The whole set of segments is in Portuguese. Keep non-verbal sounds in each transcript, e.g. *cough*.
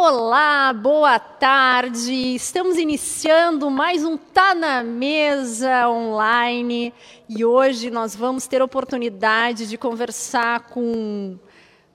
Olá, boa tarde. Estamos iniciando mais um Tá na Mesa online e hoje nós vamos ter oportunidade de conversar com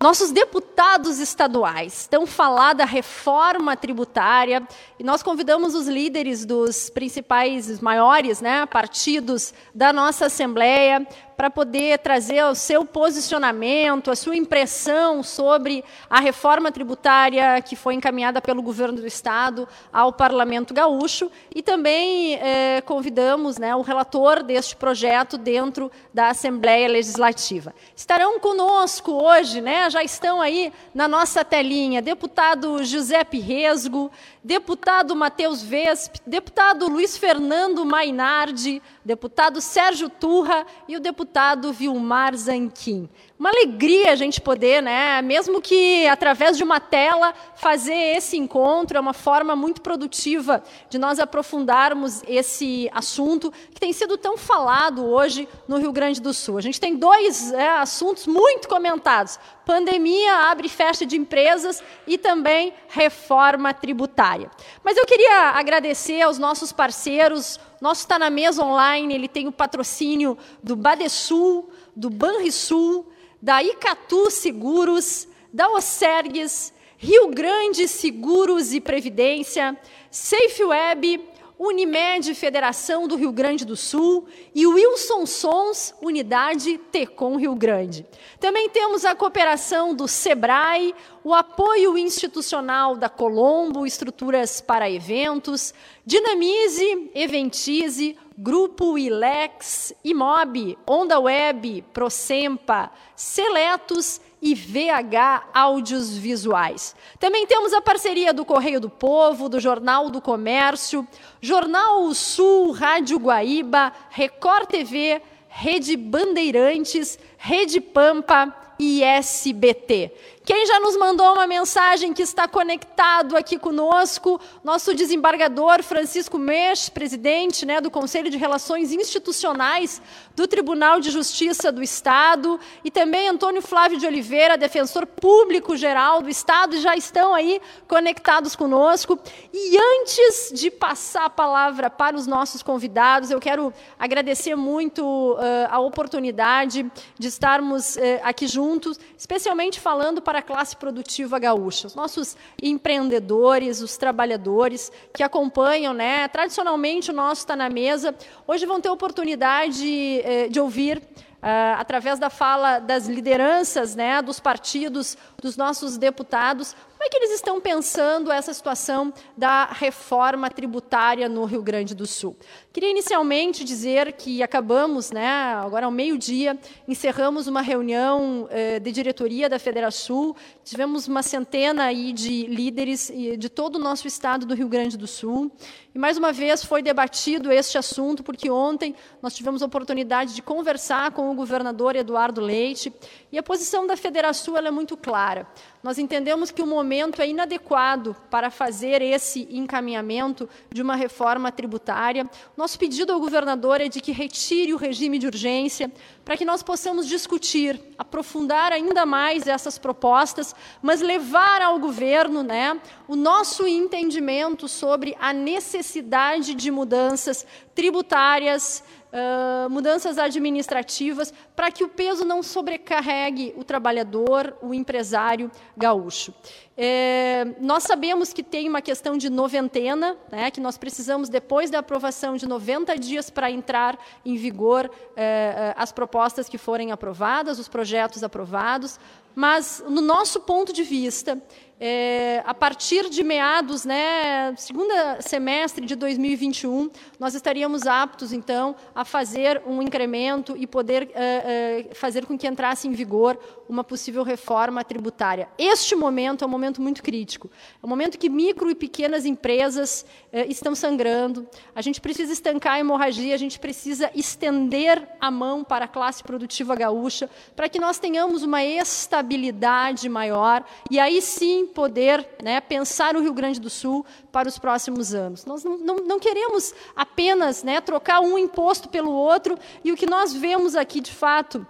nossos deputados estaduais. Então, falar da reforma tributária e nós convidamos os líderes dos principais, maiores né, partidos da nossa Assembleia para poder trazer o seu posicionamento, a sua impressão sobre a reforma tributária que foi encaminhada pelo governo do Estado ao Parlamento Gaúcho e também eh, convidamos né, o relator deste projeto dentro da Assembleia Legislativa. Estarão conosco hoje, né, já estão aí na nossa telinha, deputado Giuseppe Resgo, deputado Matheus Vesp, deputado Luiz Fernando Mainardi, deputado Sérgio Turra e o deputado Vilmar Zanquim. Uma alegria a gente poder, né, mesmo que através de uma tela, fazer esse encontro. É uma forma muito produtiva de nós aprofundarmos esse assunto que tem sido tão falado hoje no Rio Grande do Sul. A gente tem dois é, assuntos muito comentados: pandemia, abre e fecha de empresas e também reforma tributária. Mas eu queria agradecer aos nossos parceiros. Nosso está na mesa online, ele tem o patrocínio do Badesul, do Banrisul, da Icatu Seguros, da Osergues, Rio Grande Seguros e Previdência, SafeWeb, Unimed Federação do Rio Grande do Sul e Wilson Sons Unidade Tecom Rio Grande. Também temos a cooperação do SEBRAE, o apoio institucional da Colombo, estruturas para eventos, Dinamize, Eventize, Grupo Ilex, Imob, Onda Web, Procempa, Seletos e VH Áudios Visuais. Também temos a parceria do Correio do Povo, do Jornal do Comércio, Jornal Sul, Rádio Guaíba, Record TV, Rede Bandeirantes, Rede Pampa e SBT. Quem já nos mandou uma mensagem que está conectado aqui conosco, nosso desembargador Francisco Meix, presidente né, do Conselho de Relações Institucionais do Tribunal de Justiça do Estado, e também Antônio Flávio de Oliveira, defensor público geral do Estado, já estão aí conectados conosco. E antes de passar a palavra para os nossos convidados, eu quero agradecer muito uh, a oportunidade de estarmos uh, aqui juntos, especialmente falando para para a classe produtiva gaúcha, os nossos empreendedores, os trabalhadores que acompanham, né, tradicionalmente o nosso está na mesa, hoje vão ter oportunidade eh, de ouvir Uh, através da fala das lideranças, né, dos partidos, dos nossos deputados, como é que eles estão pensando essa situação da reforma tributária no Rio Grande do Sul? Queria inicialmente dizer que acabamos, né, agora ao meio-dia, encerramos uma reunião eh, de diretoria da Federação. Tivemos uma centena aí de líderes de todo o nosso estado do Rio Grande do Sul. E mais uma vez foi debatido este assunto, porque ontem nós tivemos a oportunidade de conversar com o governador Eduardo Leite, e a posição da Federação é muito clara. Nós entendemos que o momento é inadequado para fazer esse encaminhamento de uma reforma tributária. Nosso pedido ao governador é de que retire o regime de urgência para que nós possamos discutir, aprofundar ainda mais essas propostas, mas levar ao governo né, o nosso entendimento sobre a necessidade de mudanças tributárias, uh, mudanças administrativas, para que o peso não sobrecarregue o trabalhador, o empresário gaúcho. É, nós sabemos que tem uma questão de noventena, né, que nós precisamos, depois da aprovação de 90 dias para entrar em vigor é, é, as propostas que forem aprovadas, os projetos aprovados, mas, no nosso ponto de vista, é, a partir de meados, né, segunda semestre de 2021, nós estaríamos aptos, então, a fazer um incremento e poder é, é, fazer com que entrasse em vigor uma possível reforma tributária. Este momento é um momento muito crítico. É um momento que micro e pequenas empresas é, estão sangrando. A gente precisa estancar a hemorragia, a gente precisa estender a mão para a classe produtiva gaúcha, para que nós tenhamos uma estabilidade maior e aí sim poder né, pensar o Rio Grande do Sul para os próximos anos. Nós não, não, não queremos apenas né, trocar um imposto pelo outro, e o que nós vemos aqui, de fato,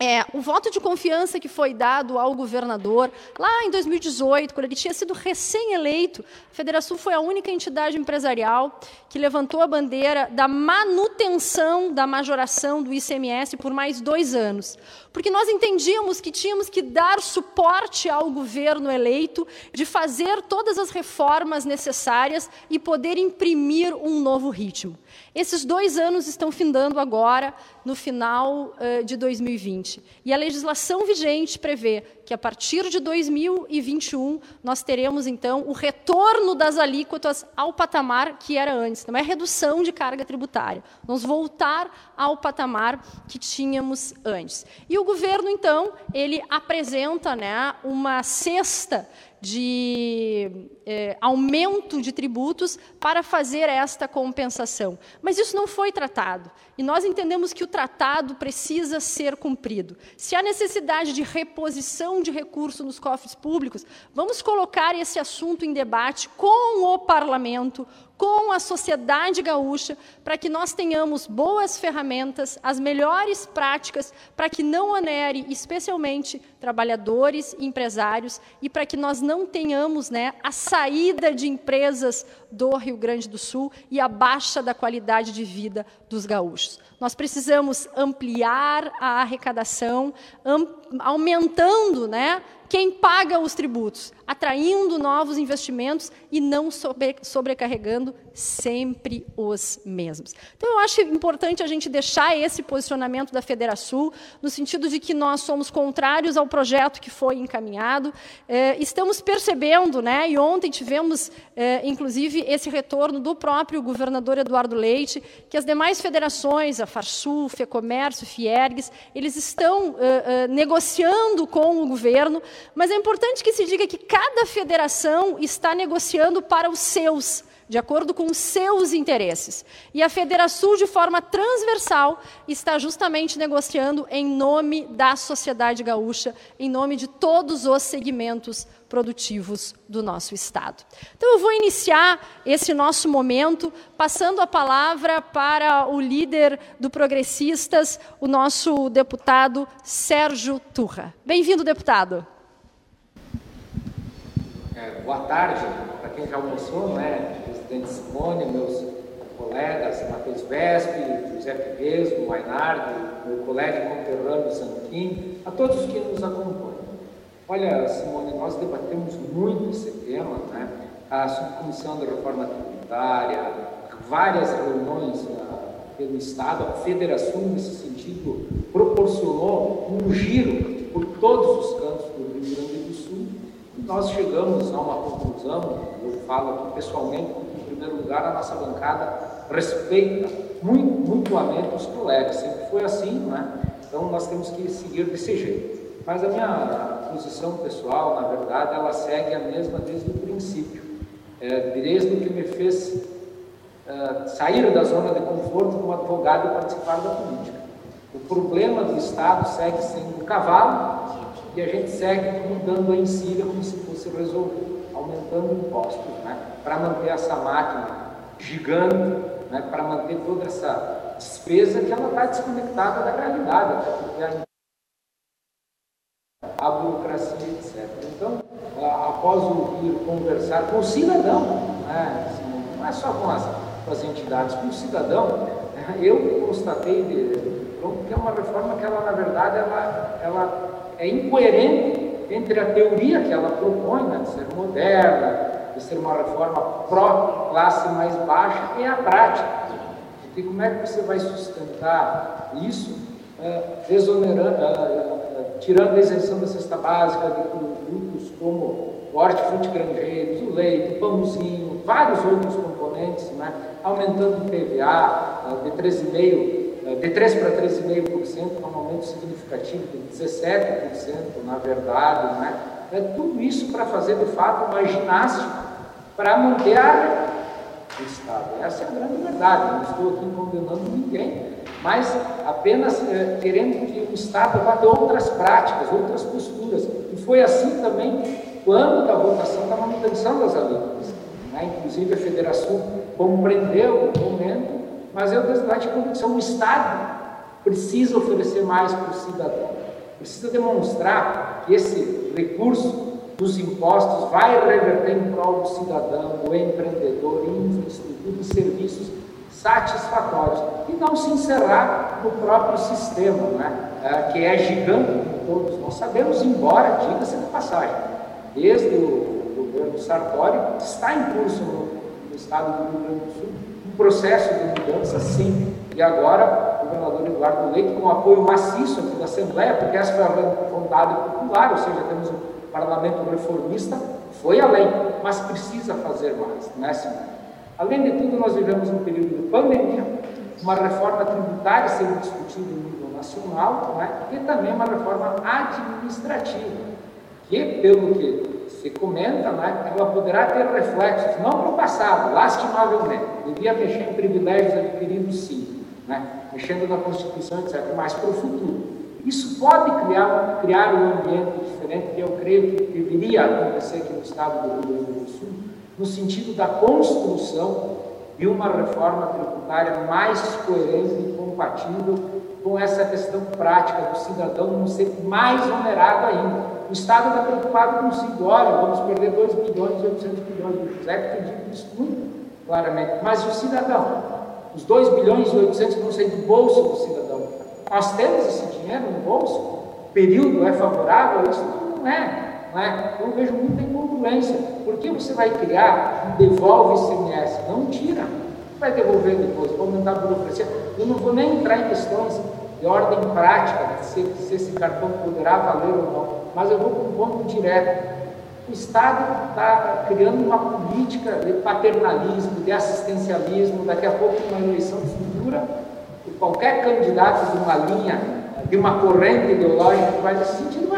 é, o voto de confiança que foi dado ao governador lá em 2018, quando ele tinha sido recém-eleito, a Federação foi a única entidade empresarial que levantou a bandeira da manutenção da majoração do ICMS por mais dois anos. Porque nós entendíamos que tínhamos que dar suporte ao governo eleito de fazer todas as reformas necessárias e poder imprimir um novo ritmo. Esses dois anos estão findando agora, no final uh, de 2020. E a legislação vigente prevê que, a partir de 2021, nós teremos, então, o retorno das alíquotas ao patamar que era antes. Não é redução de carga tributária. Vamos voltar ao patamar que tínhamos antes. E o governo, então, ele apresenta né, uma cesta de eh, aumento de tributos para fazer esta compensação. Mas isso não foi tratado. E nós entendemos que o tratado precisa ser cumprido. Se há necessidade de reposição de recursos nos cofres públicos, vamos colocar esse assunto em debate com o parlamento, com a sociedade gaúcha, para que nós tenhamos boas ferramentas, as melhores práticas, para que não onere especialmente trabalhadores empresários e para que nós não tenhamos né, a saída de empresas do Rio Grande do Sul e a baixa da qualidade de vida dos gaúchos. Nós precisamos ampliar a arrecadação, aumentando né, quem paga os tributos, atraindo novos investimentos e não sobre, sobrecarregando sempre os mesmos. Então, eu acho importante a gente deixar esse posicionamento da Federação, no sentido de que nós somos contrários ao projeto que foi encaminhado. Eh, estamos percebendo, né, e ontem tivemos, eh, inclusive, esse retorno do próprio governador Eduardo Leite, que as demais federações, a Farsul, FEComércio, Fiergues, eles estão eh, negociando com o governo mas é importante que se diga que cada federação está negociando para os seus, de acordo com os seus interesses. E a Federação, de forma transversal, está justamente negociando em nome da sociedade gaúcha, em nome de todos os segmentos produtivos do nosso Estado. Então, eu vou iniciar esse nosso momento passando a palavra para o líder do Progressistas, o nosso deputado Sérgio Turra. Bem-vindo, deputado. É, boa tarde para quem já almoçou, né? Presidente Simone, meus colegas Matheus Vespe, José Figueiredo, Mainardo, meu colega conterrâneo Sanquim, a todos que nos acompanham. Olha, Simone, nós debatemos muito esse tema, né? A subcomissão da reforma tributária, várias reuniões uh, pelo Estado, a federação, nesse sentido, proporcionou um giro por todos os Grande nós chegamos a uma conclusão, eu falo aqui pessoalmente, em primeiro lugar, a nossa bancada respeita muito, mutuamente os colegas, sempre foi assim, né? Então nós temos que seguir desse jeito. Mas a minha posição pessoal, na verdade, ela segue a mesma desde o princípio, é, desde o que me fez é, sair da zona de conforto como advogado e participar da política. O problema do Estado segue sendo o cavalo e a gente segue mudando a encilha como se fosse resolver, aumentando impostos, né? para manter essa máquina gigante, né? para manter toda essa despesa que ela está desconectada da realidade, porque a, a burocracia, etc. Então, após ouvir conversar com o cidadão, né? assim, não é só com as, com as entidades, com o cidadão, eu constatei de, que é uma reforma que ela, na verdade, ela, ela é incoerente entre a teoria que ela propõe, né, de ser moderna, de ser uma reforma pró-classe mais baixa, e a prática. Porque como é que você vai sustentar isso, é, é, é, tirando a isenção da cesta básica de produtos como o hortifruti grangeiros, o leite, o pãozinho, vários outros componentes, né, aumentando o PVA de 13,5% de 3 para 3,5%, um aumento significativo de 17%, na verdade. Né? É tudo isso para fazer, de fato, uma ginástica para manter a do Estado. Essa é a grande verdade. Não estou aqui condenando ninguém, mas apenas é, querendo que o Estado vá outras práticas, outras posturas. E foi assim também quando da votação da manutenção das alíquotas. Né? Inclusive a federação compreendeu o momento mas eu tenho de convicção, o Estado precisa oferecer mais para o cidadão. precisa demonstrar que esse recurso dos impostos vai reverter em prol do cidadão, do empreendedor, em infraestrutura e serviços satisfatórios e não se encerrar no próprio sistema, né? é, que é gigante, como todos nós sabemos, embora, diga-se de passagem, desde o governo Sartori, está em curso no, no estado do Rio Grande do Sul processo de mudança, sim, e agora o governador Eduardo Leite, com apoio maciço aqui da Assembleia, porque essa foi a vontade popular, ou seja, temos um parlamento reformista, foi além, mas precisa fazer mais, não é, senhor? Além de tudo, nós vivemos um período de pandemia, uma reforma tributária sendo discutida em nível nacional né, e também uma reforma administrativa, que, pelo que se comenta, né, ela poderá ter reflexos, não para o passado, lastimavelmente, devia mexer em privilégios adquiridos sim, né, mexendo na Constituição, etc., mas para o futuro. Isso pode criar, criar um ambiente diferente, que eu creio que deveria acontecer aqui no estado do Rio Grande do Sul, no sentido da construção de uma reforma tributária mais coerente e compatível com essa questão prática do cidadão não ser mais onerado ainda. O Estado está preocupado consigo, olha, vamos perder 2 bilhões e 800 bilhões. O José que tem dito isso muito claramente. Mas o cidadão? Os 2 bilhões e 800 vão sair do bolso do cidadão. Nós temos esse dinheiro no bolso? O período é favorável? Isso não é. Não é? Eu vejo muita incongruência. Por que você vai criar um devolve ICMS? Não tira. Vai devolver depois, vai aumentar a burocracia. Eu não vou nem entrar em questões de ordem prática, se, se esse cartão poderá valer ou não, mas eu vou para um ponto direto. O Estado está criando uma política de paternalismo, de assistencialismo, daqui a pouco, numa eleição futura, qualquer candidato de uma linha, de uma corrente ideológica que vai nesse sentido,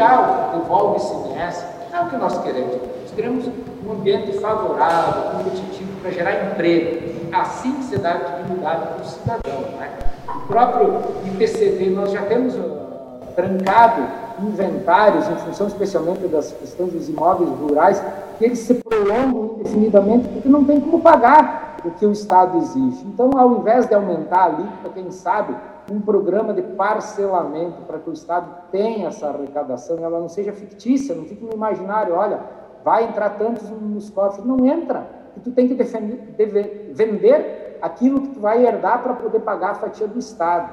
mundial devolve ICMS. Não é o que nós queremos. Nós queremos um ambiente favorável, competitivo, para gerar emprego. Assim que se dá dignidade para o cidadão. Né? O próprio IPCD, nós já temos uh, trancado inventários, em função especialmente das questões dos imóveis rurais, que eles se prolongam indefinidamente porque não tem como pagar o que o Estado exige. Então, ao invés de aumentar a alíquota, quem sabe um programa de parcelamento para que o Estado tenha essa arrecadação e ela não seja fictícia, não fique no imaginário, olha, vai entrar tantos nos cofres. Não entra, tu tem que defender, vender aquilo que tu vai herdar para poder pagar a fatia do Estado.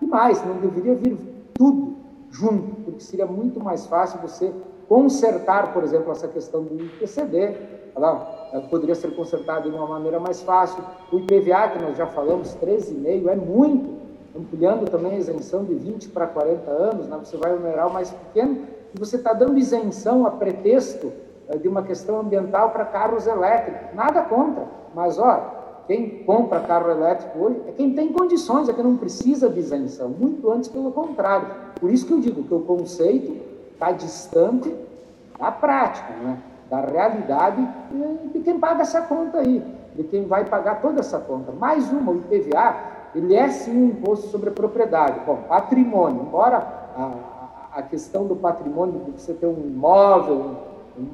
E mais, não deveria vir tudo junto, porque seria muito mais fácil você consertar, por exemplo, essa questão do IPCD, ela poderia ser consertada de uma maneira mais fácil. O IPVA, que nós já falamos, 13,5, é muito ampliando também a isenção de 20 para 40 anos, né? você vai onerar o mais pequeno, e você está dando isenção a pretexto eh, de uma questão ambiental para carros elétricos. Nada contra, mas ó, quem compra carro elétrico hoje é quem tem condições, é quem não precisa de isenção, muito antes pelo contrário. Por isso que eu digo que o conceito está distante da prática, né? da realidade de quem paga essa conta aí, de quem vai pagar toda essa conta. Mais uma, o IPVA, ele é sim um imposto sobre a propriedade. Bom, patrimônio, embora a, a questão do patrimônio, de você ter um imóvel,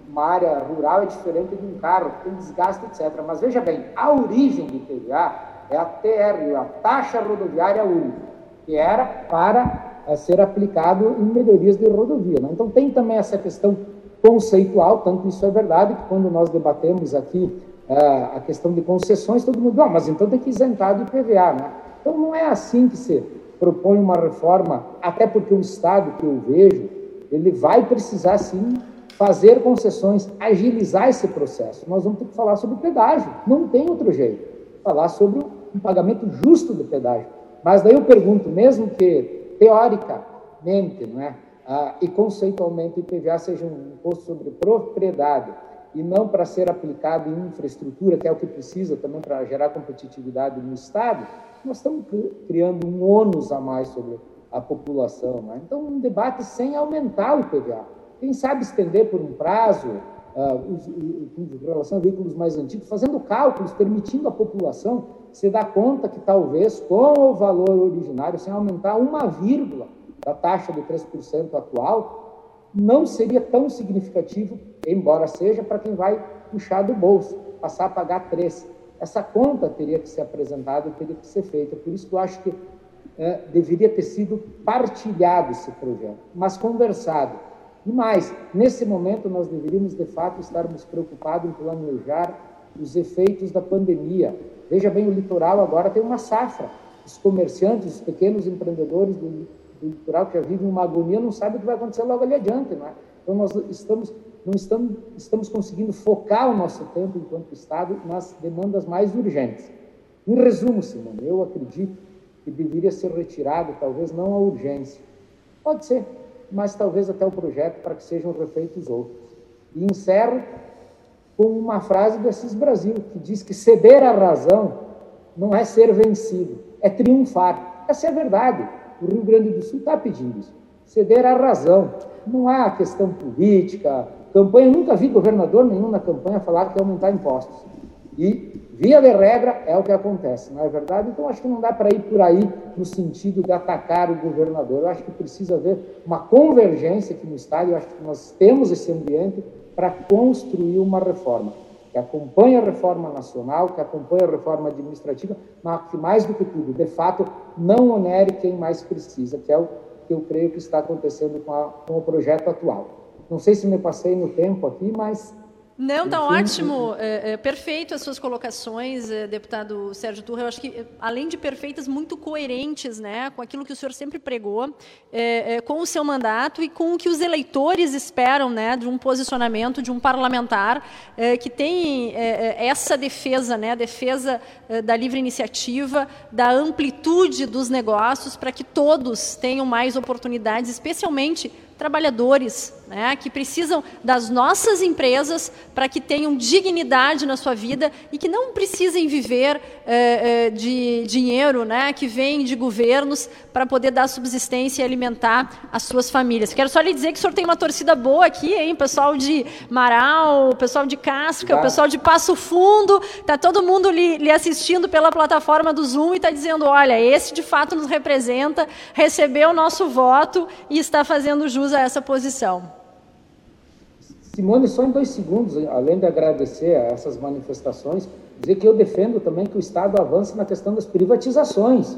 uma área rural é diferente de um carro, tem desgaste, etc. Mas veja bem, a origem do IPVA é a TR, a taxa rodoviária única, que era para eh, ser aplicado em melhorias de rodovia. Né? Então tem também essa questão conceitual, tanto isso é verdade que quando nós debatemos aqui uh, a questão de concessões, todo mundo, ah, mas então tem que isentar do IPVA, né? Então não é assim que se propõe uma reforma, até porque o Estado que eu vejo, ele vai precisar sim fazer concessões, agilizar esse processo. Nós vamos ter que falar sobre pedágio, não tem outro jeito. Falar sobre um pagamento justo do pedágio. Mas daí eu pergunto, mesmo que teoricamente né, ah, e conceitualmente o IPVA seja um imposto sobre propriedade e não para ser aplicado em infraestrutura, que é o que precisa também para gerar competitividade no Estado, nós estamos criando um ônus a mais sobre a população. Né? Então, um debate sem aumentar o IPVA. Quem sabe estender por um prazo, uh, em relação a veículos mais antigos, fazendo cálculos, permitindo à população se dar conta que talvez com o valor originário, sem aumentar uma vírgula da taxa de 3% atual, não seria tão significativo, embora seja para quem vai puxar do bolso, passar a pagar 3%. Essa conta teria que ser apresentada, teria que ser feita. Por isso que eu acho que é, deveria ter sido partilhado esse projeto, mas conversado. E mais, nesse momento nós deveríamos de fato estarmos preocupados em planejar os efeitos da pandemia. Veja bem, o litoral agora tem uma safra. Os comerciantes, os pequenos empreendedores do, do litoral que já vivem uma agonia não sabem o que vai acontecer logo ali adiante. Não é? Então nós estamos, não estamos, estamos conseguindo focar o nosso tempo enquanto Estado nas demandas mais urgentes. Em resumo, Simone, eu acredito que deveria ser retirado, talvez não a urgência. Pode ser, mas talvez até o projeto para que sejam refeitos outros. E encerro com uma frase do Assis Brasil, que diz que ceder à razão não é ser vencido, é triunfar. Essa é a verdade. O Rio Grande do Sul está pedindo isso. Ceder à razão. Não há questão política, campanha. Eu nunca vi governador nenhum na campanha falar que ia aumentar impostos. E, via de regra, é o que acontece, não é verdade? Então, acho que não dá para ir por aí no sentido de atacar o governador. Eu acho que precisa haver uma convergência aqui no Estado. Eu acho que nós temos esse ambiente para construir uma reforma que acompanhe a reforma nacional, que acompanhe a reforma administrativa, mas que mais do que tudo, de fato, não onere quem mais precisa, que é o que eu creio que está acontecendo com, a, com o projeto atual. Não sei se me passei no tempo aqui, mas não, está ótimo, é, é, perfeito as suas colocações, é, deputado Sérgio Turra. Eu acho que, além de perfeitas, muito coerentes né, com aquilo que o senhor sempre pregou, é, é, com o seu mandato e com o que os eleitores esperam né, de um posicionamento de um parlamentar é, que tem essa defesa, né, a defesa da livre iniciativa, da amplitude dos negócios, para que todos tenham mais oportunidades, especialmente trabalhadores né, que precisam das nossas empresas para que tenham dignidade na sua vida e que não precisem viver é, é, de dinheiro né, que vem de governos para poder dar subsistência e alimentar as suas famílias. Quero só lhe dizer que o senhor tem uma torcida boa aqui, hein? Pessoal de Marau, pessoal de Casca, o pessoal de Passo Fundo, está todo mundo lhe, lhe assistindo pela plataforma do Zoom e está dizendo: olha, esse de fato nos representa, recebeu o nosso voto e está fazendo jus a essa posição. Simone, só em dois segundos, além de agradecer a essas manifestações, dizer que eu defendo também que o Estado avance na questão das privatizações.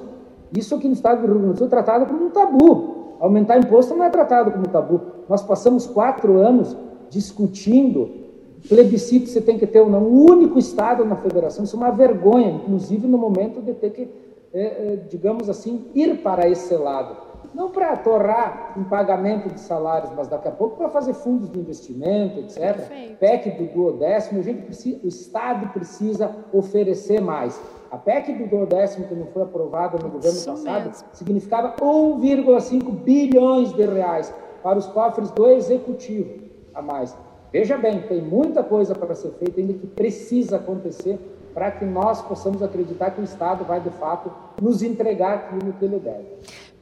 Isso aqui no Estado do Rio Grande do Sul é tratado como um tabu. Aumentar imposto não é tratado como tabu. Nós passamos quatro anos discutindo plebiscito você tem que ter ou não. O único Estado na federação, isso é uma vergonha, inclusive no momento de ter que, é, digamos assim, ir para esse lado não para torrar em pagamento de salários, mas daqui a pouco para fazer fundos de investimento, etc. Perfeito. PEC do duodécimo, a gente precisa, o Estado precisa oferecer mais. A PEC do duodécimo, que não foi aprovada no governo Isso passado, mesmo. significava 1,5 bilhões de reais para os cofres do Executivo a mais. Veja bem, tem muita coisa para ser feita ainda que precisa acontecer para que nós possamos acreditar que o Estado vai, de fato, nos entregar aquilo que ele deve.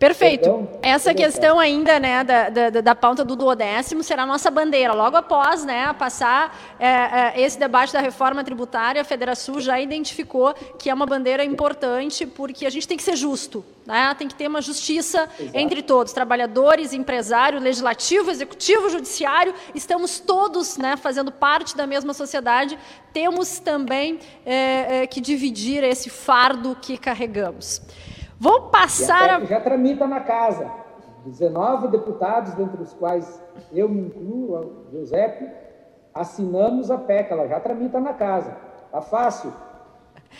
Perfeito. Então, Essa questão ainda né, da, da, da, pauta do duodécimo será a nossa bandeira. Logo após né, passar é, é, esse debate da reforma tributária, a Federação já identificou que é uma bandeira importante, porque a gente tem que ser justo. Né? Tem que ter uma justiça Exato. entre todos, trabalhadores, empresário, legislativo, executivo, judiciário. Estamos todos né, fazendo parte da mesma sociedade. Temos também é, é que dividir esse fardo que carregamos. Vou passar a... Já tramita na casa. 19 deputados, dentre os quais eu me incluo, o Giuseppe, assinamos a PEC, ela já tramita na casa. Está fácil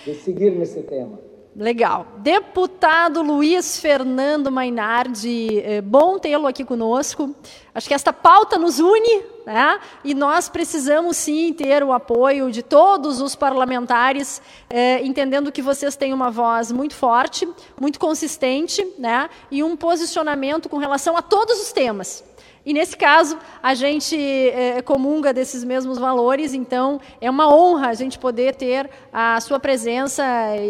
de seguir nesse tema. Legal. Deputado Luiz Fernando Mainardi, é bom tê-lo aqui conosco. Acho que esta pauta nos une, né? E nós precisamos sim ter o apoio de todos os parlamentares, é, entendendo que vocês têm uma voz muito forte, muito consistente, né? E um posicionamento com relação a todos os temas. E nesse caso, a gente é, comunga desses mesmos valores, então é uma honra a gente poder ter a sua presença,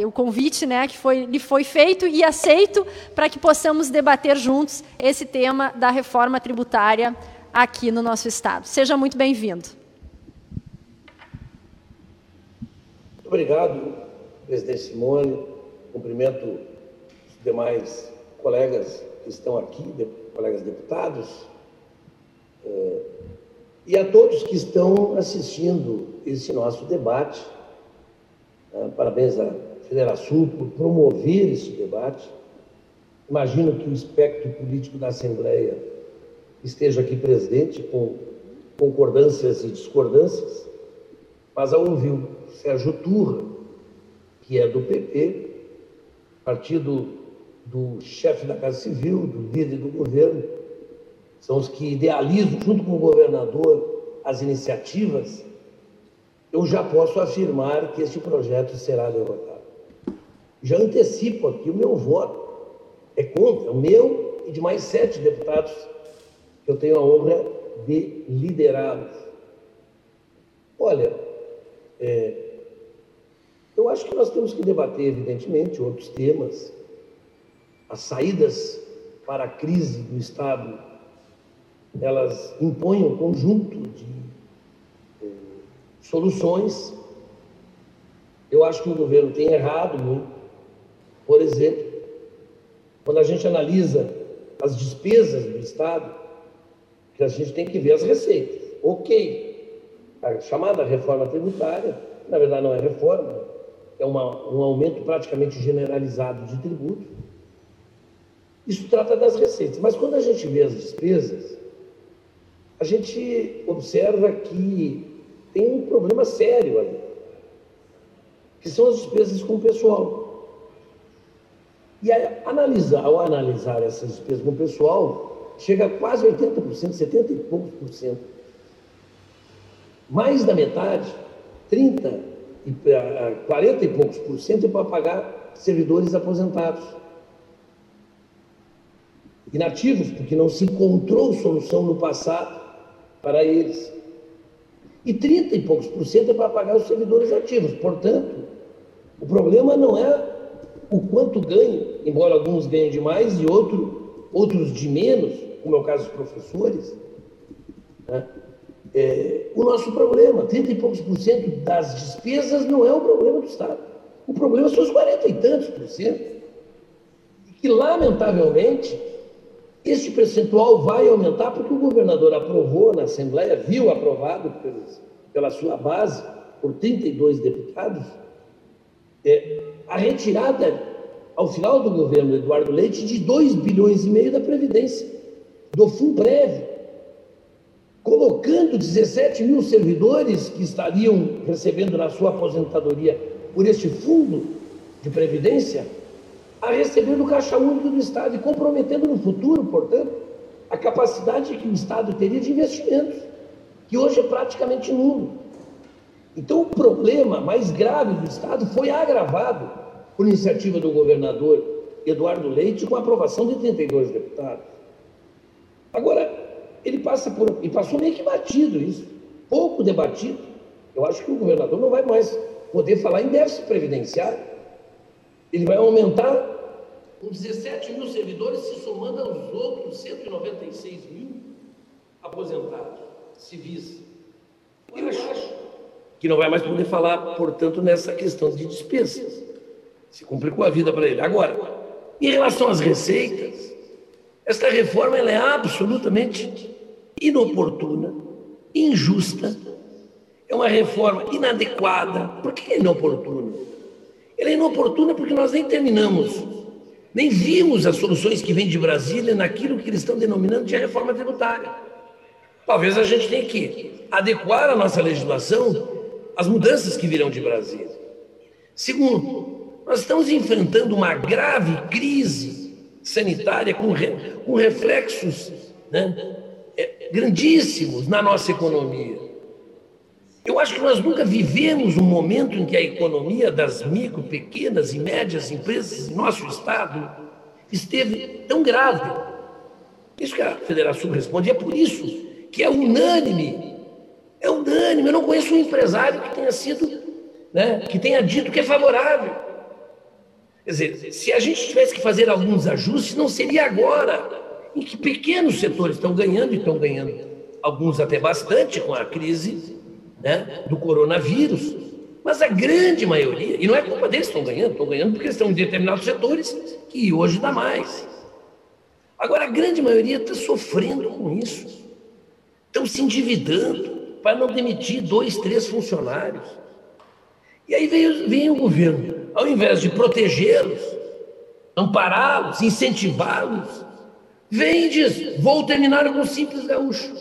o convite né, que foi, lhe foi feito e aceito para que possamos debater juntos esse tema da reforma tributária aqui no nosso Estado. Seja muito bem-vindo. Obrigado, presidente Simone. Cumprimento os demais colegas que estão aqui, colegas deputados, é, e a todos que estão assistindo esse nosso debate. É, parabéns à Federação por promover esse debate. imagino que o espectro político da Assembleia esteja aqui presente, com concordâncias e discordâncias, mas ao ouvir Sérgio Turra, que é do PP, partido do chefe da Casa Civil, do líder do governo, são os que idealizam, junto com o governador, as iniciativas, eu já posso afirmar que este projeto será derrotado. Já antecipo aqui o meu voto. É contra o meu e de mais sete deputados eu tenho a honra de liderá-los. Olha, é, eu acho que nós temos que debater, evidentemente, outros temas, as saídas para a crise do Estado, elas impõem um conjunto de eh, soluções. Eu acho que o governo tem errado muito. Por exemplo, quando a gente analisa as despesas do Estado, que a gente tem que ver as receitas. Ok, a chamada reforma tributária, na verdade não é reforma, é uma, um aumento praticamente generalizado de tributos. Isso trata das receitas. Mas quando a gente vê as despesas, a gente observa que tem um problema sério ali, que são as despesas com o pessoal. E analisar, ao analisar essas despesas com o pessoal, chega a quase 80%, 70 e poucos por cento. Mais da metade, 30 e 40 e poucos por cento é para pagar servidores aposentados inativos, porque não se encontrou solução no passado para eles. E 30 e poucos por cento é para pagar os servidores ativos. Portanto, o problema não é o quanto ganho, embora alguns ganhem de mais e outro, outros de menos, como é o caso dos professores. Né? É, o nosso problema, 30 e poucos por cento das despesas não é o problema do Estado. O problema são os 40 e tantos por cento. E lamentavelmente, este percentual vai aumentar porque o governador aprovou na Assembleia, viu aprovado pela sua base, por 32 deputados, é, a retirada, ao final do governo do Eduardo Leite, de 2 bilhões e meio da Previdência, do FUNPREV, colocando 17 mil servidores que estariam recebendo na sua aposentadoria por este fundo de Previdência a receber do Caixa Único do Estado e comprometendo no futuro, portanto, a capacidade que o Estado teria de investimentos, que hoje é praticamente nulo. Então, o problema mais grave do Estado foi agravado por iniciativa do governador Eduardo Leite com aprovação de 32 deputados. Agora, ele passa por. e passou meio que batido isso, pouco debatido. Eu acho que o governador não vai mais poder falar em déficit previdenciário. Ele vai aumentar com 17 mil servidores se somando aos outros 196 mil aposentados civis. Eu acho que não vai mais poder falar, portanto, nessa questão de despesas. Se complicou a vida para ele. Agora, em relação às receitas, esta reforma ela é absolutamente inoportuna, injusta, é uma reforma inadequada. Por que é inoportuna? Ela é inoportuna porque nós nem terminamos nem vimos as soluções que vêm de Brasília naquilo que eles estão denominando de reforma tributária. Talvez a gente tenha que adequar a nossa legislação às mudanças que virão de Brasília. Segundo, nós estamos enfrentando uma grave crise sanitária com, re, com reflexos né, é, grandíssimos na nossa economia. Eu acho que nós nunca vivemos um momento em que a economia das micro, pequenas e médias empresas em nosso Estado esteve tão grave. Isso que a Federação responde, é por isso que é unânime, é unânime. Eu não conheço um empresário que tenha sido, né, que tenha dito que é favorável. Quer dizer, se a gente tivesse que fazer alguns ajustes, não seria agora, em que pequenos setores estão ganhando e estão ganhando, alguns até bastante com a crise né, do coronavírus. Mas a grande maioria, e não é culpa deles que estão ganhando, estão ganhando porque estão em determinados setores que hoje dá mais. Agora, a grande maioria está sofrendo com isso. Estão se endividando para não demitir dois, três funcionários. E aí vem, vem o governo, ao invés de protegê-los, ampará-los, incentivá-los. Vem e diz: vou terminar com o simples gaúcho.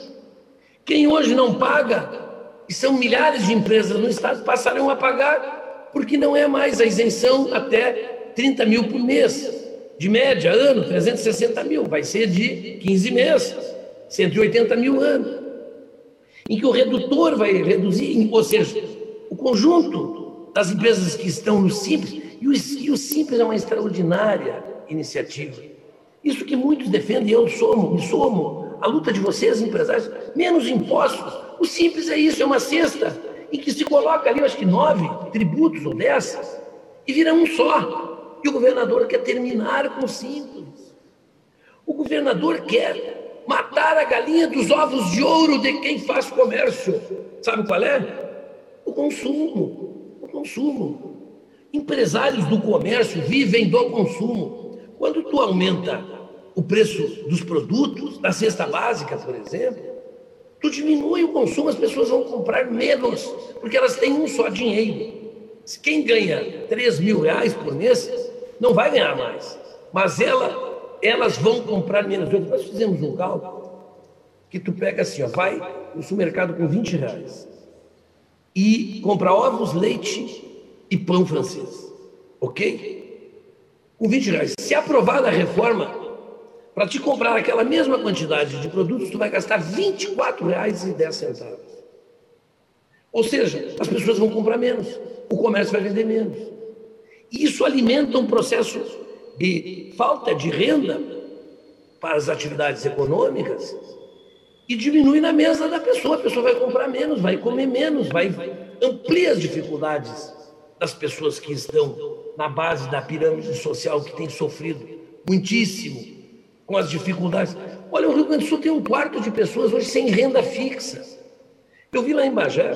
Quem hoje não paga, e são milhares de empresas no estado, passarão a pagar, porque não é mais a isenção até 30 mil por mês. De média, ano, 360 mil, vai ser de 15 meses, 180 mil ano. Em que o redutor vai reduzir, ou seja, o conjunto das empresas que estão no Simples, e o, e o Simples é uma extraordinária iniciativa. Isso que muitos defendem, eu somo, me somo, a luta de vocês, empresários, menos impostos. O Simples é isso, é uma cesta em que se coloca ali, acho que nove tributos ou dez, e vira um só. E o governador quer terminar com o Simples. O governador quer matar a galinha dos ovos de ouro de quem faz comércio. Sabe qual é? O consumo. Consumo. Empresários do comércio vivem do consumo. Quando tu aumenta o preço dos produtos, da cesta básica, por exemplo, tu diminui o consumo, as pessoas vão comprar menos, porque elas têm um só dinheiro. Quem ganha 3 mil reais por mês não vai ganhar mais, mas ela, elas vão comprar menos. Nós fizemos um cálculo que tu pega assim, ó, vai no supermercado com 20 reais e compra ovos, leite e pão francês. Ok? Com 20 reais. Se aprovada a reforma, para te comprar aquela mesma quantidade de produtos, tu vai gastar R$ 24,10. Ou seja, as pessoas vão comprar menos, o comércio vai vender menos. Isso alimenta um processo de falta de renda para as atividades econômicas e diminui na mesa da pessoa. A pessoa vai comprar menos, vai comer menos, vai amplia as dificuldades das pessoas que estão na base da pirâmide social que tem sofrido muitíssimo com as dificuldades. Olha, o Rio Grande do Sul tem um quarto de pessoas hoje sem renda fixa. Eu vi lá em Bagé,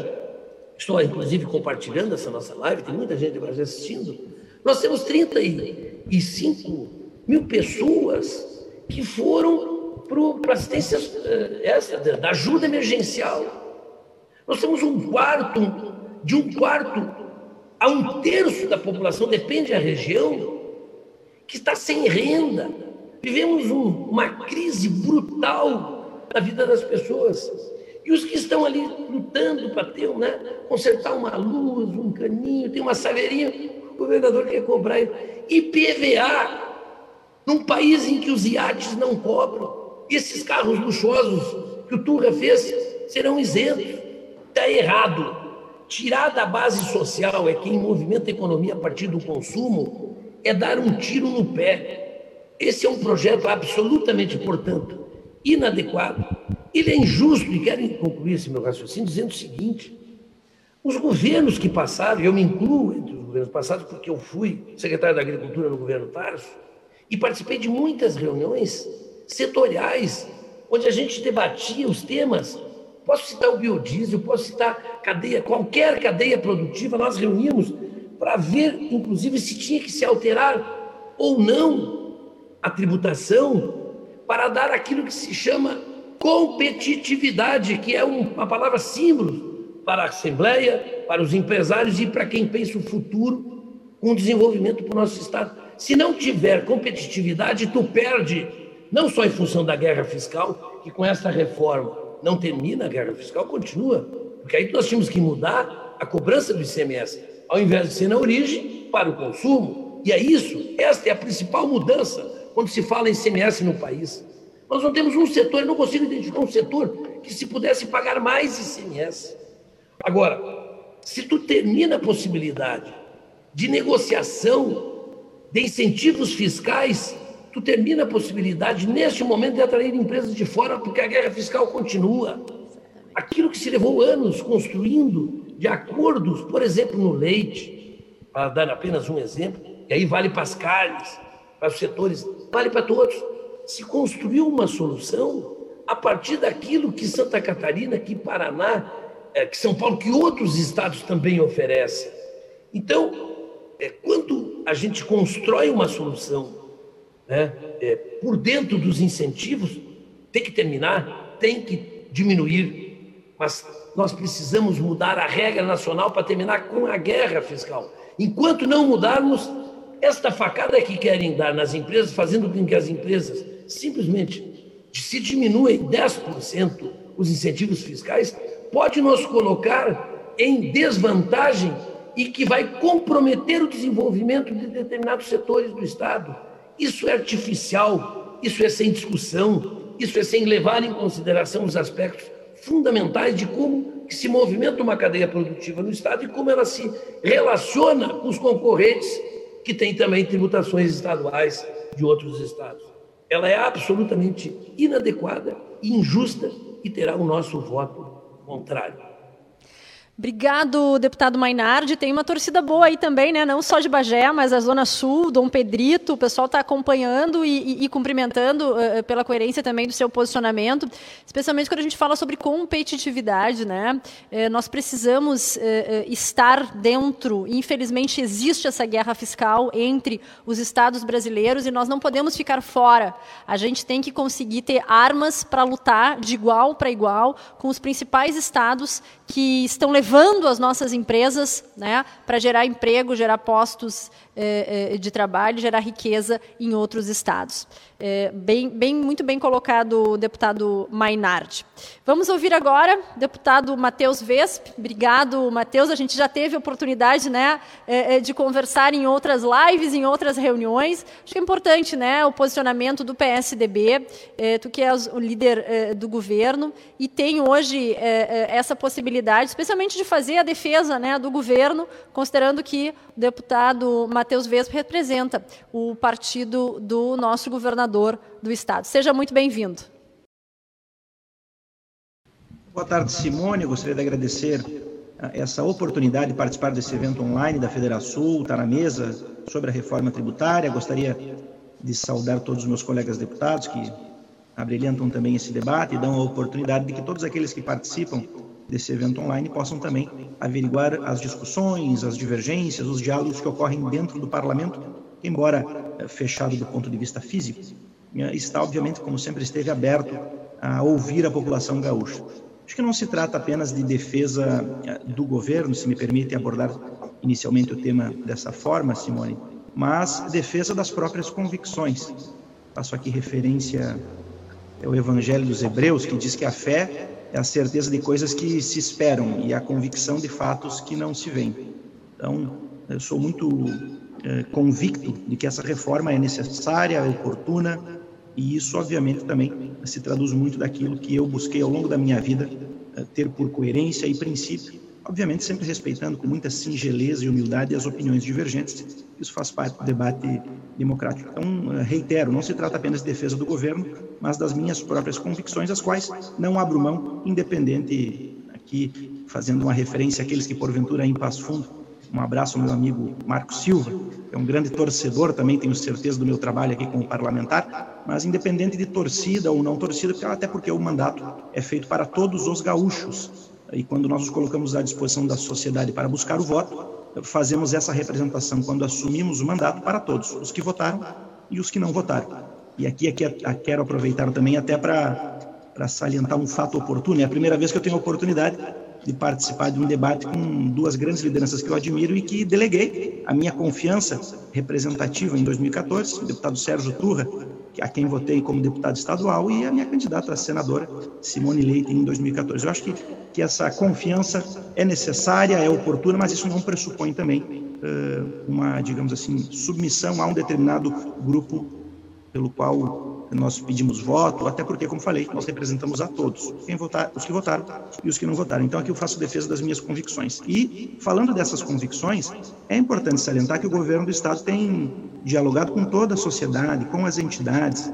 estou inclusive compartilhando essa nossa live, tem muita gente de Bagé assistindo. Nós temos 35 mil pessoas que foram para assistência eh, essa, da ajuda emergencial. Nós temos um quarto, de um quarto a um terço da população, depende da região, que está sem renda. Vivemos um, uma crise brutal na vida das pessoas. E os que estão ali lutando para ter, né, consertar uma luz, um caninho, tem uma saveirinha, o governador quer cobrar IPVA num país em que os iates não cobram. Esses carros luxuosos que o Turra fez serão isentos. Está errado. Tirar da base social é quem movimenta a economia a partir do consumo é dar um tiro no pé. Esse é um projeto absolutamente, portanto, inadequado. Ele é injusto e quero concluir esse meu raciocínio dizendo o seguinte: os governos que passaram, eu me incluo entre os governos passados, porque eu fui secretário da Agricultura no governo Tarso e participei de muitas reuniões setoriais, onde a gente debatia os temas. Posso citar o biodiesel, posso citar cadeia, qualquer cadeia produtiva, nós reunimos para ver, inclusive, se tinha que se alterar ou não a tributação para dar aquilo que se chama competitividade, que é uma palavra símbolo para a Assembleia, para os empresários e para quem pensa o futuro com desenvolvimento para o nosso Estado. Se não tiver competitividade, tu perde não só em função da guerra fiscal, que com essa reforma não termina a guerra fiscal, continua, porque aí nós tínhamos que mudar a cobrança do ICMS, ao invés de ser na origem, para o consumo. E é isso, esta é a principal mudança quando se fala em ICMS no país. Nós não temos um setor, eu não consigo identificar um setor que se pudesse pagar mais ICMS. Agora, se tu termina a possibilidade de negociação de incentivos fiscais tu termina a possibilidade, neste momento, de atrair empresas de fora, porque a guerra fiscal continua. Aquilo que se levou anos construindo de acordos, por exemplo, no leite, para dar apenas um exemplo, e aí vale para as carnes, para os setores, vale para todos. Se construiu uma solução a partir daquilo que Santa Catarina, que Paraná, é, que São Paulo, que outros estados também oferecem. Então, é, quando a gente constrói uma solução né, é, por dentro dos incentivos, tem que terminar, tem que diminuir, mas nós precisamos mudar a regra nacional para terminar com a guerra fiscal. Enquanto não mudarmos, esta facada que querem dar nas empresas, fazendo com que as empresas simplesmente se diminuem 10% os incentivos fiscais, pode nos colocar em desvantagem e que vai comprometer o desenvolvimento de determinados setores do Estado. Isso é artificial, isso é sem discussão, isso é sem levar em consideração os aspectos fundamentais de como se movimenta uma cadeia produtiva no Estado e como ela se relaciona com os concorrentes que têm também tributações estaduais de outros estados. Ela é absolutamente inadequada, injusta e terá o nosso voto contrário. Obrigado, deputado Mainardi. Tem uma torcida boa aí também, né? Não só de Bagé, mas a Zona Sul, Dom Pedrito. O pessoal está acompanhando e, e, e cumprimentando uh, pela coerência também do seu posicionamento, especialmente quando a gente fala sobre competitividade, né? Uh, nós precisamos estar dentro. Infelizmente, existe essa guerra fiscal entre os estados brasileiros e nós não podemos ficar fora. A gente tem que conseguir ter armas para lutar de igual para igual com os principais estados que estão levando as nossas empresas né, para gerar emprego, gerar postos de trabalho, gerar riqueza em outros estados. É, bem, bem, muito bem colocado o deputado Mainardi. Vamos ouvir agora deputado Matheus Vesp. Obrigado, Matheus. A gente já teve oportunidade né, é, é, de conversar em outras lives, em outras reuniões. Acho que é importante né, o posicionamento do PSDB, é, tu que és o líder é, do governo, e tem hoje é, essa possibilidade, especialmente de fazer a defesa né, do governo, considerando que o deputado Matheus Vesp representa o partido do nosso governador do estado. Seja muito bem-vindo. Boa tarde, Simone. Eu gostaria de agradecer ah, essa oportunidade de participar desse evento online da Federação, estar na mesa sobre a reforma tributária. Gostaria de saudar todos os meus colegas deputados que abrilhantam também esse debate e dão a oportunidade de que todos aqueles que participam desse evento online possam também averiguar as discussões, as divergências, os diálogos que ocorrem dentro do parlamento, embora eh, fechado do ponto de vista físico, eh, está obviamente, como sempre esteve aberto a ouvir a população gaúcha. Acho que não se trata apenas de defesa eh, do governo, se me permite abordar inicialmente o tema dessa forma, Simone, mas defesa das próprias convicções. Faço aqui referência ao Evangelho dos Hebreus, que diz que a fé a certeza de coisas que se esperam e a convicção de fatos que não se veem. Então, eu sou muito é, convicto de que essa reforma é necessária, é oportuna, e isso, obviamente, também se traduz muito daquilo que eu busquei ao longo da minha vida é, ter por coerência e princípio, obviamente sempre respeitando com muita singeleza e humildade as opiniões divergentes. Isso faz parte do debate democrático. Então, é, reitero, não se trata apenas de defesa do governo, mas das minhas próprias convicções, as quais não abro mão, independente, aqui fazendo uma referência àqueles que porventura em Passo Fundo um abraço ao meu amigo Marco Silva, que é um grande torcedor também, tenho certeza do meu trabalho aqui como parlamentar, mas independente de torcida ou não torcida, até porque o mandato é feito para todos os gaúchos. E quando nós nos colocamos à disposição da sociedade para buscar o voto, fazemos essa representação quando assumimos o mandato para todos, os que votaram e os que não votaram. E aqui, aqui quero aproveitar também até para salientar um fato oportuno. É a primeira vez que eu tenho a oportunidade de participar de um debate com duas grandes lideranças que eu admiro e que deleguei a minha confiança representativa em 2014, o deputado Sérgio Turra, a quem votei como deputado estadual, e a minha candidata a senadora, Simone Leite, em 2014. Eu acho que, que essa confiança é necessária, é oportuna, mas isso não pressupõe também uh, uma, digamos assim, submissão a um determinado grupo pelo qual nós pedimos voto, até porque, como falei, nós representamos a todos, quem votar, os que votaram e os que não votaram. Então, aqui eu faço defesa das minhas convicções. E, falando dessas convicções, é importante salientar que o governo do Estado tem dialogado com toda a sociedade, com as entidades,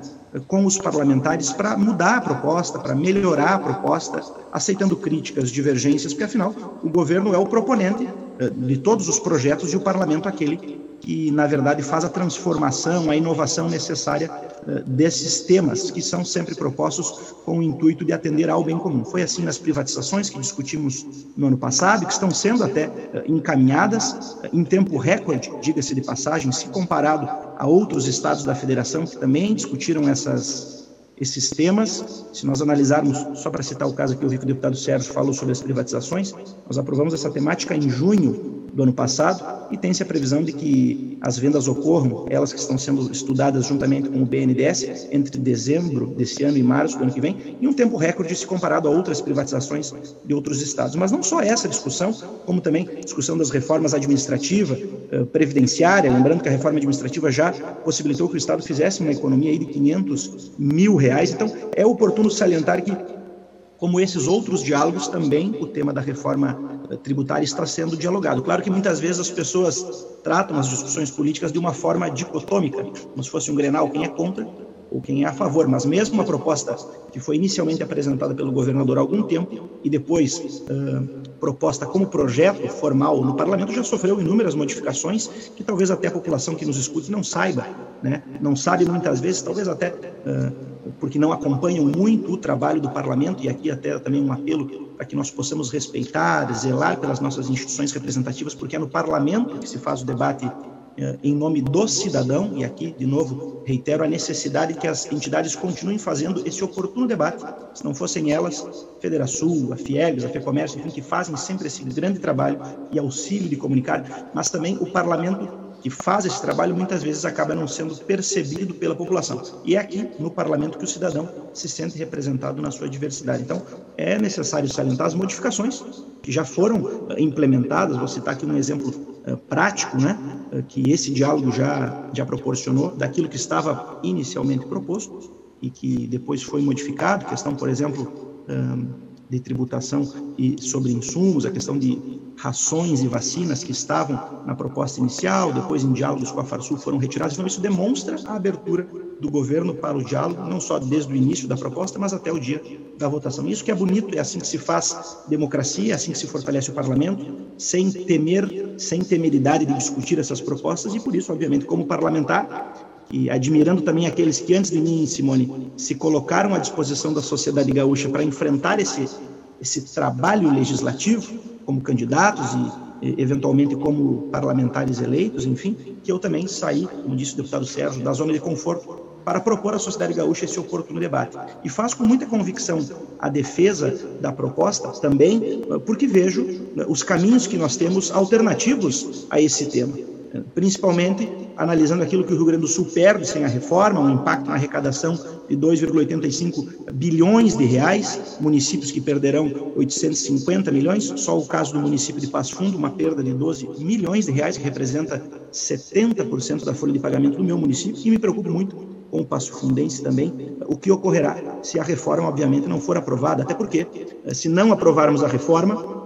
com os parlamentares, para mudar a proposta, para melhorar a proposta, aceitando críticas, divergências, porque, afinal, o governo é o proponente eh, de todos os projetos e o parlamento aquele que, na verdade, faz a transformação, a inovação necessária uh, desses temas, que são sempre propostos com o intuito de atender ao bem comum. Foi assim nas privatizações que discutimos no ano passado, que estão sendo até uh, encaminhadas uh, em tempo recorde, diga-se de passagem, se comparado a outros estados da federação que também discutiram essas esses temas. Se nós analisarmos, só para citar o caso que eu vi que o deputado Sérgio falou sobre as privatizações, nós aprovamos essa temática em junho do ano passado e tem-se a previsão de que as vendas ocorram, elas que estão sendo estudadas juntamente com o BNDES, entre dezembro desse ano e março do ano que vem, em um tempo recorde se comparado a outras privatizações de outros estados. Mas não só essa discussão, como também discussão das reformas administrativa, eh, previdenciária, lembrando que a reforma administrativa já possibilitou que o Estado fizesse uma economia aí de 500 mil reais. Então, é oportuno salientar que como esses outros diálogos, também o tema da reforma eh, tributária está sendo dialogado. Claro que muitas vezes as pessoas tratam as discussões políticas de uma forma dicotômica, como se fosse um grenal, quem é contra ou quem é a favor, mas mesmo uma proposta que foi inicialmente apresentada pelo governador há algum tempo e depois uh, proposta como projeto formal no parlamento já sofreu inúmeras modificações que talvez até a população que nos escute não saiba, né? não sabe muitas vezes, talvez até uh, porque não acompanham muito o trabalho do parlamento, e aqui até também um apelo para que nós possamos respeitar, zelar pelas nossas instituições representativas, porque é no parlamento que se faz o debate eh, em nome do cidadão, e aqui, de novo, reitero a necessidade que as entidades continuem fazendo esse oportuno debate. Se não fossem elas, Federação, a Fiegs, a FEComércio, enfim, que fazem sempre esse grande trabalho e auxílio de comunicar, mas também o parlamento que faz esse trabalho muitas vezes acaba não sendo percebido pela população. E é aqui, no parlamento, que o cidadão se sente representado na sua diversidade. Então, é necessário salientar as modificações que já foram eh, implementadas. Vou citar aqui um exemplo uh, prático, né, uh, que esse diálogo já, já proporcionou, daquilo que estava inicialmente proposto e que depois foi modificado. Questão, por exemplo, de tributação e sobre insumos, a questão de rações e vacinas que estavam na proposta inicial, depois em diálogos com a Farsul foram retirados. Então isso demonstra a abertura do governo para o diálogo, não só desde o início da proposta, mas até o dia da votação. Isso que é bonito, é assim que se faz democracia, é assim que se fortalece o parlamento, sem temer, sem temeridade de discutir essas propostas e por isso, obviamente, como parlamentar, e admirando também aqueles que antes de mim, Simone, se colocaram à disposição da sociedade gaúcha para enfrentar esse, esse trabalho legislativo como candidatos e eventualmente como parlamentares eleitos, enfim, que eu também saí, como disse o deputado Sérgio, da zona de conforto para propor à sociedade gaúcha esse oportuno debate. E faço com muita convicção a defesa da proposta também, porque vejo os caminhos que nós temos alternativos a esse tema principalmente analisando aquilo que o Rio Grande do Sul perde sem a reforma, um impacto na arrecadação de 2,85 bilhões de reais, municípios que perderão 850 milhões, só o caso do município de Passo Fundo, uma perda de 12 milhões de reais, que representa 70% da folha de pagamento do meu município, e me preocupo muito com o Passo Fundense também, o que ocorrerá se a reforma, obviamente, não for aprovada, até porque, eh, se não aprovarmos a reforma,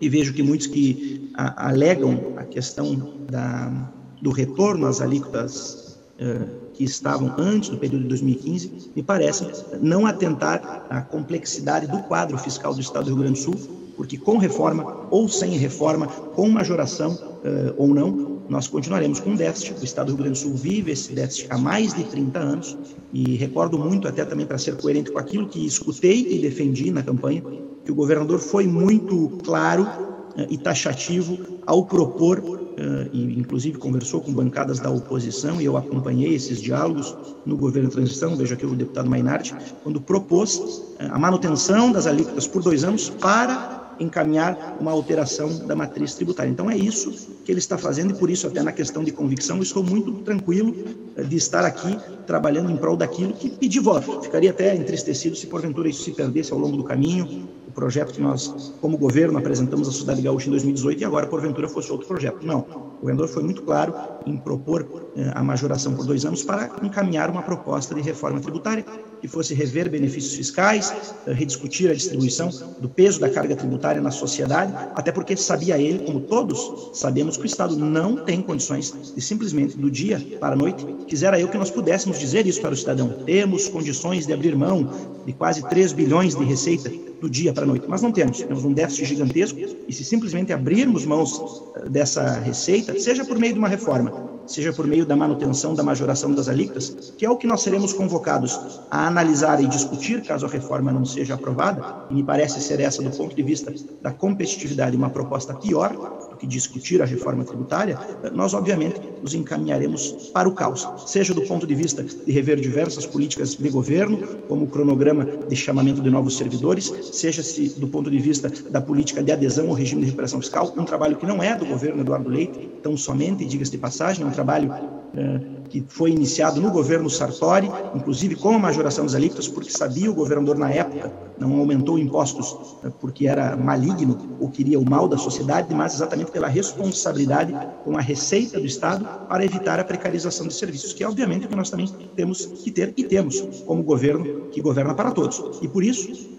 e vejo que muitos que a, alegam a questão da, do retorno às alíquotas uh, que estavam antes do período de 2015, me parece não atentar à complexidade do quadro fiscal do Estado do Rio Grande do Sul, porque com reforma ou sem reforma, com majoração uh, ou não, nós continuaremos com déficit. O Estado do Rio Grande do Sul vive esse déficit há mais de 30 anos e recordo muito, até também para ser coerente com aquilo que escutei e defendi na campanha, que o governador foi muito claro uh, e taxativo ao propor, uh, e inclusive conversou com bancadas da oposição, e eu acompanhei esses diálogos no governo de transição, vejo aqui o deputado Mainardi, quando propôs uh, a manutenção das alíquotas por dois anos para encaminhar uma alteração da matriz tributária. Então é isso que ele está fazendo e por isso até na questão de convicção estou muito tranquilo de estar aqui trabalhando em prol daquilo que pedi voto. Ficaria até entristecido se porventura isso se perdesse ao longo do caminho, o projeto que nós, como governo, apresentamos à Sociedade Gaúcha em 2018 e agora, porventura, fosse outro projeto. Não. O governador foi muito claro em propor eh, a majoração por dois anos para encaminhar uma proposta de reforma tributária que fosse rever benefícios fiscais, eh, rediscutir a distribuição do peso da carga tributária na sociedade, até porque sabia ele, como todos sabemos, que o Estado não tem condições de simplesmente, do dia para a noite, quisera eu que nós pudéssemos dizer isso para o cidadão. Temos condições de abrir mão de quase 3 bilhões de receita do dia para a noite, mas não temos. Temos um déficit gigantesco e se simplesmente abrirmos mãos eh, dessa receita, seja por meio de uma reforma, seja por meio da manutenção da majoração das alíquotas, que é o que nós seremos convocados a analisar e discutir caso a reforma não seja aprovada, e me parece ser essa, do ponto de vista da competitividade, uma proposta pior do que discutir a reforma tributária, nós, obviamente, nos encaminharemos para o caos, seja do ponto de vista de rever diversas políticas de governo, como o cronograma de chamamento de novos servidores, seja se do ponto de vista da política de adesão ao regime de recuperação fiscal, um trabalho que não é do governo Eduardo Leite, tão somente, diga-se de passagem, é um trabalho é, que foi iniciado no governo Sartori, inclusive com a majoração das alíquotas, porque sabia o governador na época, não aumentou impostos é, porque era maligno ou queria o mal da sociedade, mas exatamente pela responsabilidade com a receita do Estado para evitar a precarização de serviços, que é obviamente o que nós também temos que ter e temos como governo que governa para todos. E por isso,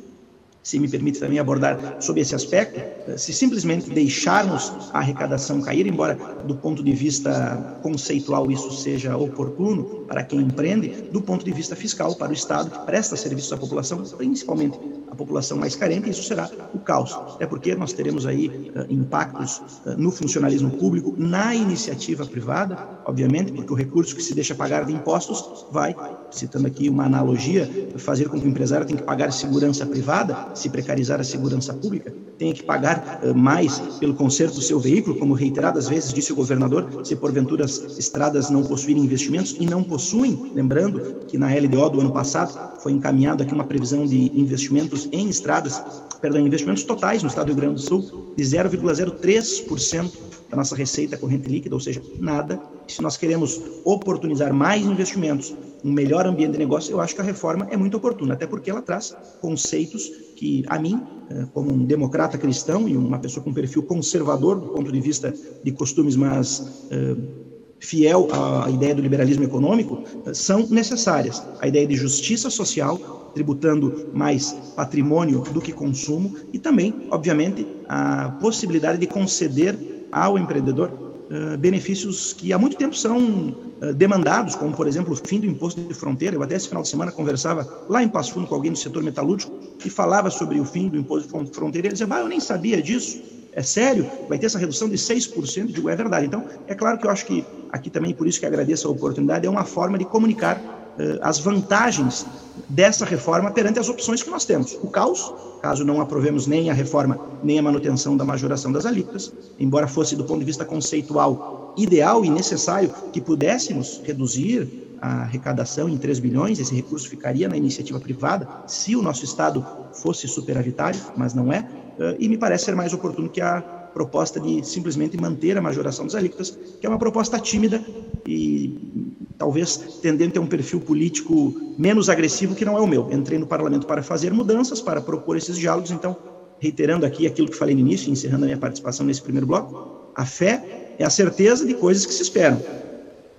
se me permite também abordar sobre esse aspecto, eh, se simplesmente deixarmos a arrecadação cair, embora do ponto de vista conceitual isso seja oportuno para quem empreende, do ponto de vista fiscal para o Estado que presta serviços à população, principalmente a população mais carente, isso será o caos. É porque nós teremos aí uh, impactos uh, no funcionalismo público, na iniciativa privada, obviamente, porque o recurso que se deixa pagar de impostos vai, citando aqui uma analogia, fazer com que o empresário tenha que pagar segurança privada, se precarizar a segurança pública, tenha que pagar uh, mais pelo conserto do seu veículo, como reiteradas vezes disse o governador, se porventura as estradas não possuírem investimentos e não possuem, lembrando que na LDO do ano passado foi encaminhado aqui uma previsão de investimentos em estradas, perdão, investimentos totais no estado do Rio Grande do Sul de 0,03% da nossa receita corrente líquida, ou seja, nada. Se nós queremos oportunizar mais investimentos, um melhor ambiente de negócio, eu acho que a reforma é muito oportuna, até porque ela traz conceitos que, a mim, eh, como um democrata cristão e uma pessoa com perfil conservador do ponto de vista de costumes mais uh, fiel à ideia do liberalismo econômico, uh, são necessárias. A ideia de justiça social, tributando mais patrimônio do que consumo, e também, obviamente, a possibilidade de conceder ao empreendedor uh, benefícios que há muito tempo são uh, demandados, como, por exemplo, o fim do imposto de fronteira. Eu até esse final de semana conversava lá em Passo Fundo com alguém do setor metalúrgico e falava sobre o fim do imposto de fronteira. Ele dizia, ah, eu nem sabia disso. É sério? Vai ter essa redução de 6%? Eu digo, é verdade. Então, é claro que eu acho que aqui também, por isso que agradeço a oportunidade, é uma forma de comunicar as vantagens dessa reforma perante as opções que nós temos. O caos, caso não aprovemos nem a reforma, nem a manutenção da majoração das alíquotas, embora fosse do ponto de vista conceitual ideal e necessário que pudéssemos reduzir a arrecadação em 3 bilhões, esse recurso ficaria na iniciativa privada, se o nosso Estado fosse superavitário, mas não é, eh, e me parece ser mais oportuno que a proposta de simplesmente manter a majoração das alíquotas, que é uma proposta tímida e talvez tendendo a ter um perfil político menos agressivo que não é o meu. Entrei no parlamento para fazer mudanças, para propor esses diálogos, então, reiterando aqui aquilo que falei no início, encerrando a minha participação nesse primeiro bloco, a fé é a certeza de coisas que se esperam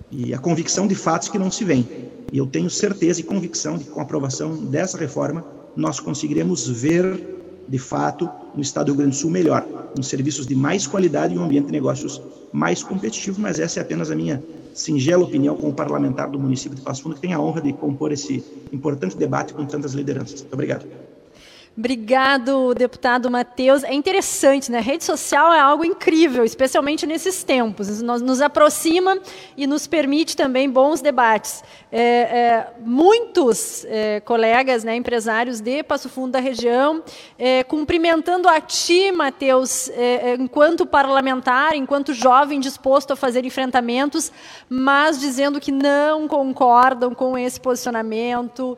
e a convicção de fatos que não se veem. E eu tenho certeza e convicção de que com a aprovação dessa reforma nós conseguiremos ver de fato um estado do Rio Grande do Sul melhor, com serviços de mais qualidade e um ambiente de negócios mais competitivo, mas essa é apenas a minha singela opinião como parlamentar do município de Passo Fundo, que tem a honra de compor esse importante debate com tantas lideranças. Muito obrigado. Obrigado, deputado Matheus. É interessante, né? Rede social é algo incrível, especialmente nesses tempos. Nos, nos aproxima e nos permite também bons debates. É, é, muitos é, colegas, né, empresários de Passo Fundo da região, é, cumprimentando a ti, Matheus, é, é, enquanto parlamentar, enquanto jovem disposto a fazer enfrentamentos, mas dizendo que não concordam com esse posicionamento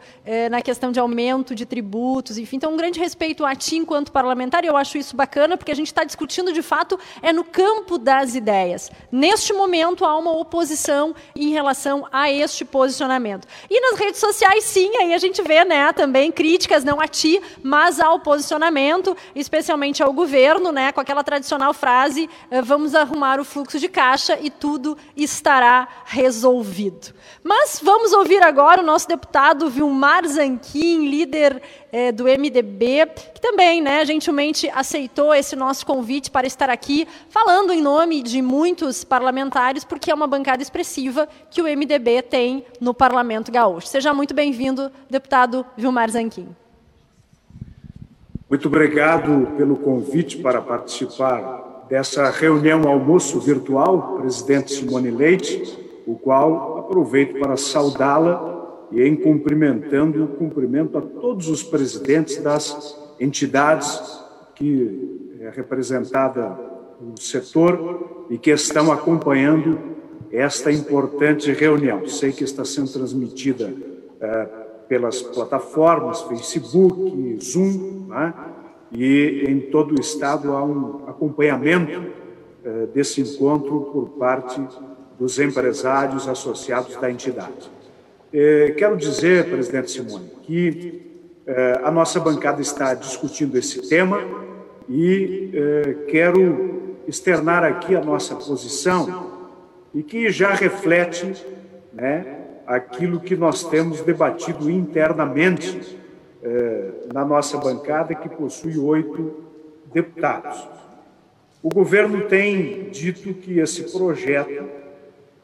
na questão de aumento de tributos, enfim. Então, um grande respeito a ti enquanto parlamentar, e eu acho isso bacana, porque a gente está discutindo, de fato, é no campo das ideias. Neste momento, há uma oposição em relação a este posicionamento. E nas redes sociais, sim, aí a gente vê né, também críticas, não a ti, mas ao posicionamento, especialmente ao governo, né, com aquela tradicional frase, eh, vamos arrumar o fluxo de caixa e tudo estará resolvido. Mas vamos ouvir agora o nosso deputado Vilmar Zanquim, líder é, do MDB, que também, né, gentilmente aceitou esse nosso convite para estar aqui, falando em nome de muitos parlamentares, porque é uma bancada expressiva que o MDB tem no Parlamento Gaúcho. Seja muito bem-vindo, deputado Vilmar Zanquim. Muito obrigado pelo convite para participar dessa reunião almoço virtual, presidente Simone Leite. o qual aproveito para saudá-la e em cumprimentando o cumprimento a todos os presidentes das entidades que é representada no setor e que estão acompanhando esta importante reunião. Sei que está sendo transmitida é, pelas plataformas Facebook, Zoom, né? e em todo o estado há um acompanhamento é, desse encontro por parte dos empresários associados da entidade. É, quero dizer, presidente Simone, que é, a nossa bancada está discutindo esse tema e é, quero externar aqui a nossa posição e que já reflete né, aquilo que nós temos debatido internamente na nossa bancada, que possui oito deputados. O governo tem dito que esse projeto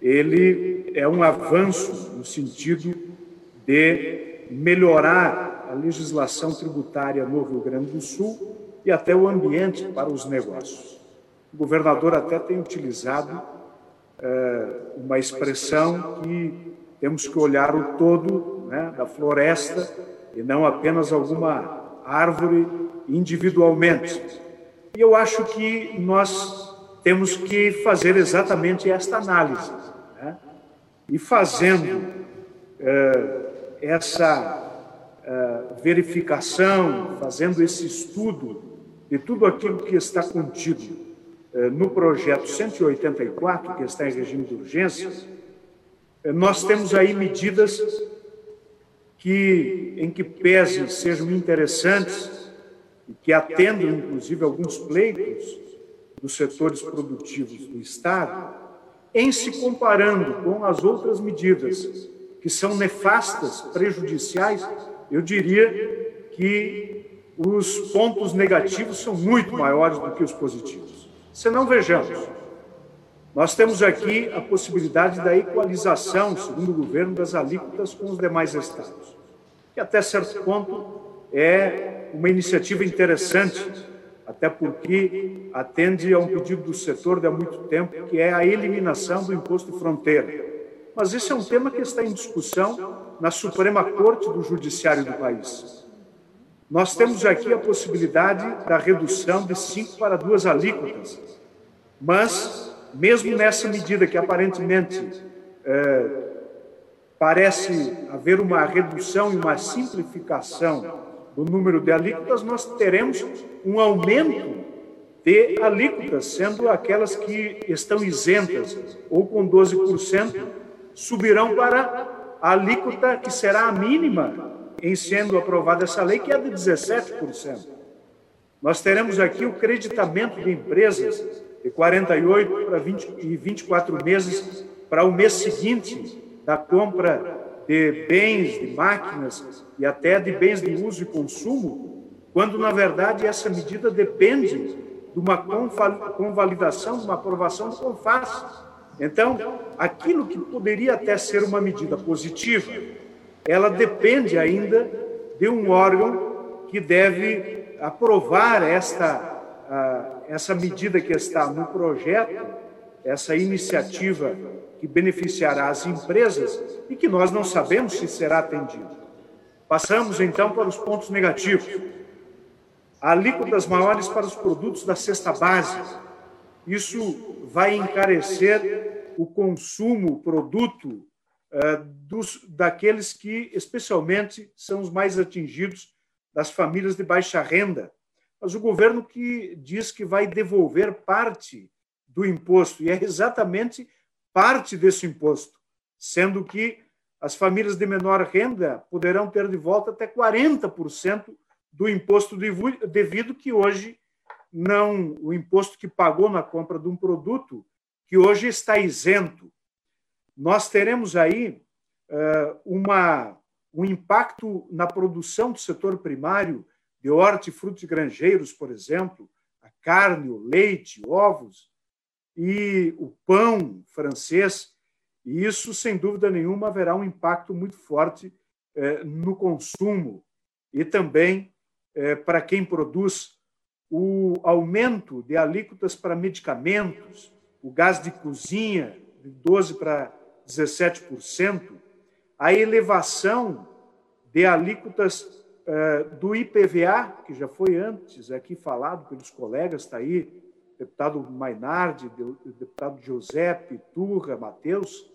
ele é um avanço no sentido de melhorar a legislação tributária no Rio Grande do Sul e até o ambiente para os negócios. O governador até tem utilizado é, uma expressão que temos que olhar o todo né, da floresta e não apenas alguma árvore individualmente. E eu acho que nós temos que fazer exatamente esta análise. E fazendo é, essa é, verificação, fazendo esse estudo de tudo aquilo que está contido é, no projeto 184, que está em regime de urgência, nós temos aí medidas que, em que pese sejam interessantes e que atendam, inclusive, alguns pleitos dos setores produtivos do Estado, em se comparando com as outras medidas que são nefastas, prejudiciais, eu diria que os pontos negativos são muito maiores do que os positivos. Se não vejamos, nós temos aqui a possibilidade da equalização, segundo o governo, das alíquotas com os demais estados, que até certo ponto é uma iniciativa interessante até porque atende a um pedido do setor de há muito tempo, que é a eliminação do imposto fronteira. Mas esse é um tema que está em discussão na Suprema Corte do Judiciário do país. Nós temos aqui a possibilidade da redução de cinco para duas alíquotas, mas, mesmo nessa medida que aparentemente é, parece haver uma redução e uma simplificação o número de alíquotas, nós teremos um aumento de alíquotas, sendo aquelas que estão isentas ou com 12%, subirão para a alíquota que será a mínima em sendo aprovada essa lei, que é de 17%. Nós teremos aqui o creditamento de empresas de 48 para 20 e 24 meses para o mês seguinte da compra de bens, de máquinas e até de bens de uso e consumo, quando na verdade essa medida depende de uma convalidação, de uma aprovação do CONFAS. Então, aquilo que poderia até ser uma medida positiva, ela depende ainda de um órgão que deve aprovar esta, essa medida que está no projeto, essa iniciativa que beneficiará as empresas e que nós não sabemos se será atendido. Passamos então para os pontos negativos. Alíquotas maiores para os produtos da cesta básica. Isso vai encarecer o consumo, o produto uh, dos, daqueles que, especialmente, são os mais atingidos das famílias de baixa renda. Mas o governo que diz que vai devolver parte do imposto, e é exatamente parte desse imposto, sendo que as famílias de menor renda poderão ter de volta até 40% do imposto devido que hoje não o imposto que pagou na compra de um produto que hoje está isento. Nós teremos aí uh, uma, um impacto na produção do setor primário de hortifruti granjeiros, por exemplo, a carne, o leite, ovos, e o pão francês, e isso, sem dúvida nenhuma, haverá um impacto muito forte eh, no consumo e também eh, para quem produz o aumento de alíquotas para medicamentos, o gás de cozinha de 12% para 17%, a elevação de alíquotas do IPVA, que já foi antes aqui falado pelos colegas, está aí, deputado Mainardi, deputado Giuseppe, Turra, Matheus,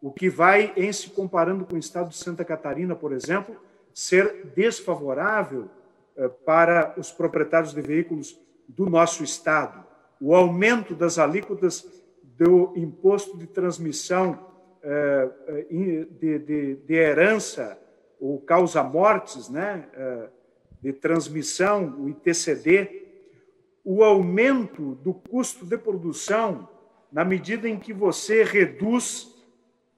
o que vai, em se comparando com o estado de Santa Catarina, por exemplo, ser desfavorável eh, para os proprietários de veículos do nosso estado. O aumento das alíquotas do imposto de transmissão eh, eh, de, de, de herança ou causa-mortes, né, de transmissão, o ITCD, o aumento do custo de produção na medida em que você reduz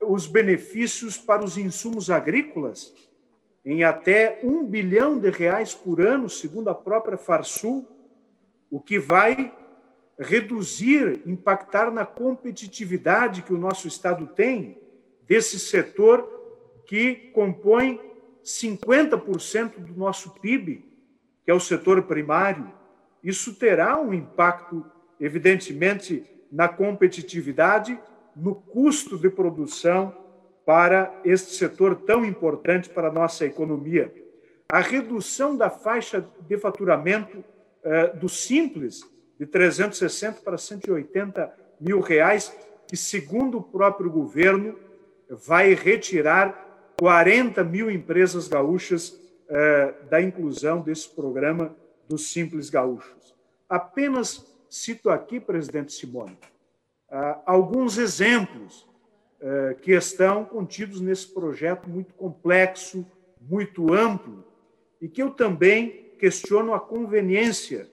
os benefícios para os insumos agrícolas em até um bilhão de reais por ano, segundo a própria Farsul, o que vai reduzir, impactar na competitividade que o nosso Estado tem desse setor que compõe 50% do nosso PIB, que é o setor primário. Isso terá um impacto, evidentemente, na competitividade no custo de produção para este setor tão importante para a nossa economia. A redução da faixa de faturamento eh, do Simples, de 360 para 180 mil reais, que, segundo o próprio governo, vai retirar 40 mil empresas gaúchas eh, da inclusão desse programa dos Simples Gaúchos. Apenas cito aqui, presidente Simone, ah, alguns exemplos eh, que estão contidos nesse projeto muito complexo, muito amplo, e que eu também questiono a conveniência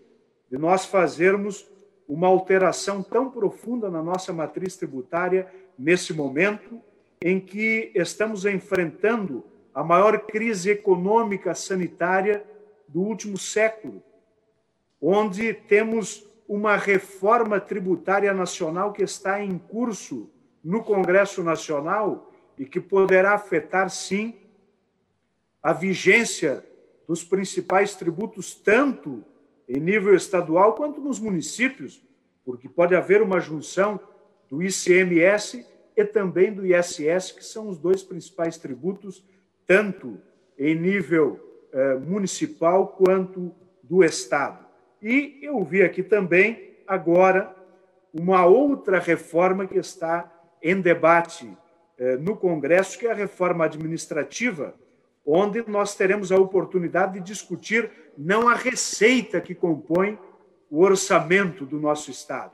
de nós fazermos uma alteração tão profunda na nossa matriz tributária nesse momento em que estamos enfrentando a maior crise econômica sanitária do último século, onde temos uma reforma tributária nacional que está em curso no Congresso Nacional e que poderá afetar, sim, a vigência dos principais tributos, tanto em nível estadual quanto nos municípios, porque pode haver uma junção do ICMS e também do ISS, que são os dois principais tributos, tanto em nível municipal quanto do Estado. E eu vi aqui também, agora, uma outra reforma que está em debate eh, no Congresso, que é a reforma administrativa, onde nós teremos a oportunidade de discutir não a receita que compõe o orçamento do nosso Estado,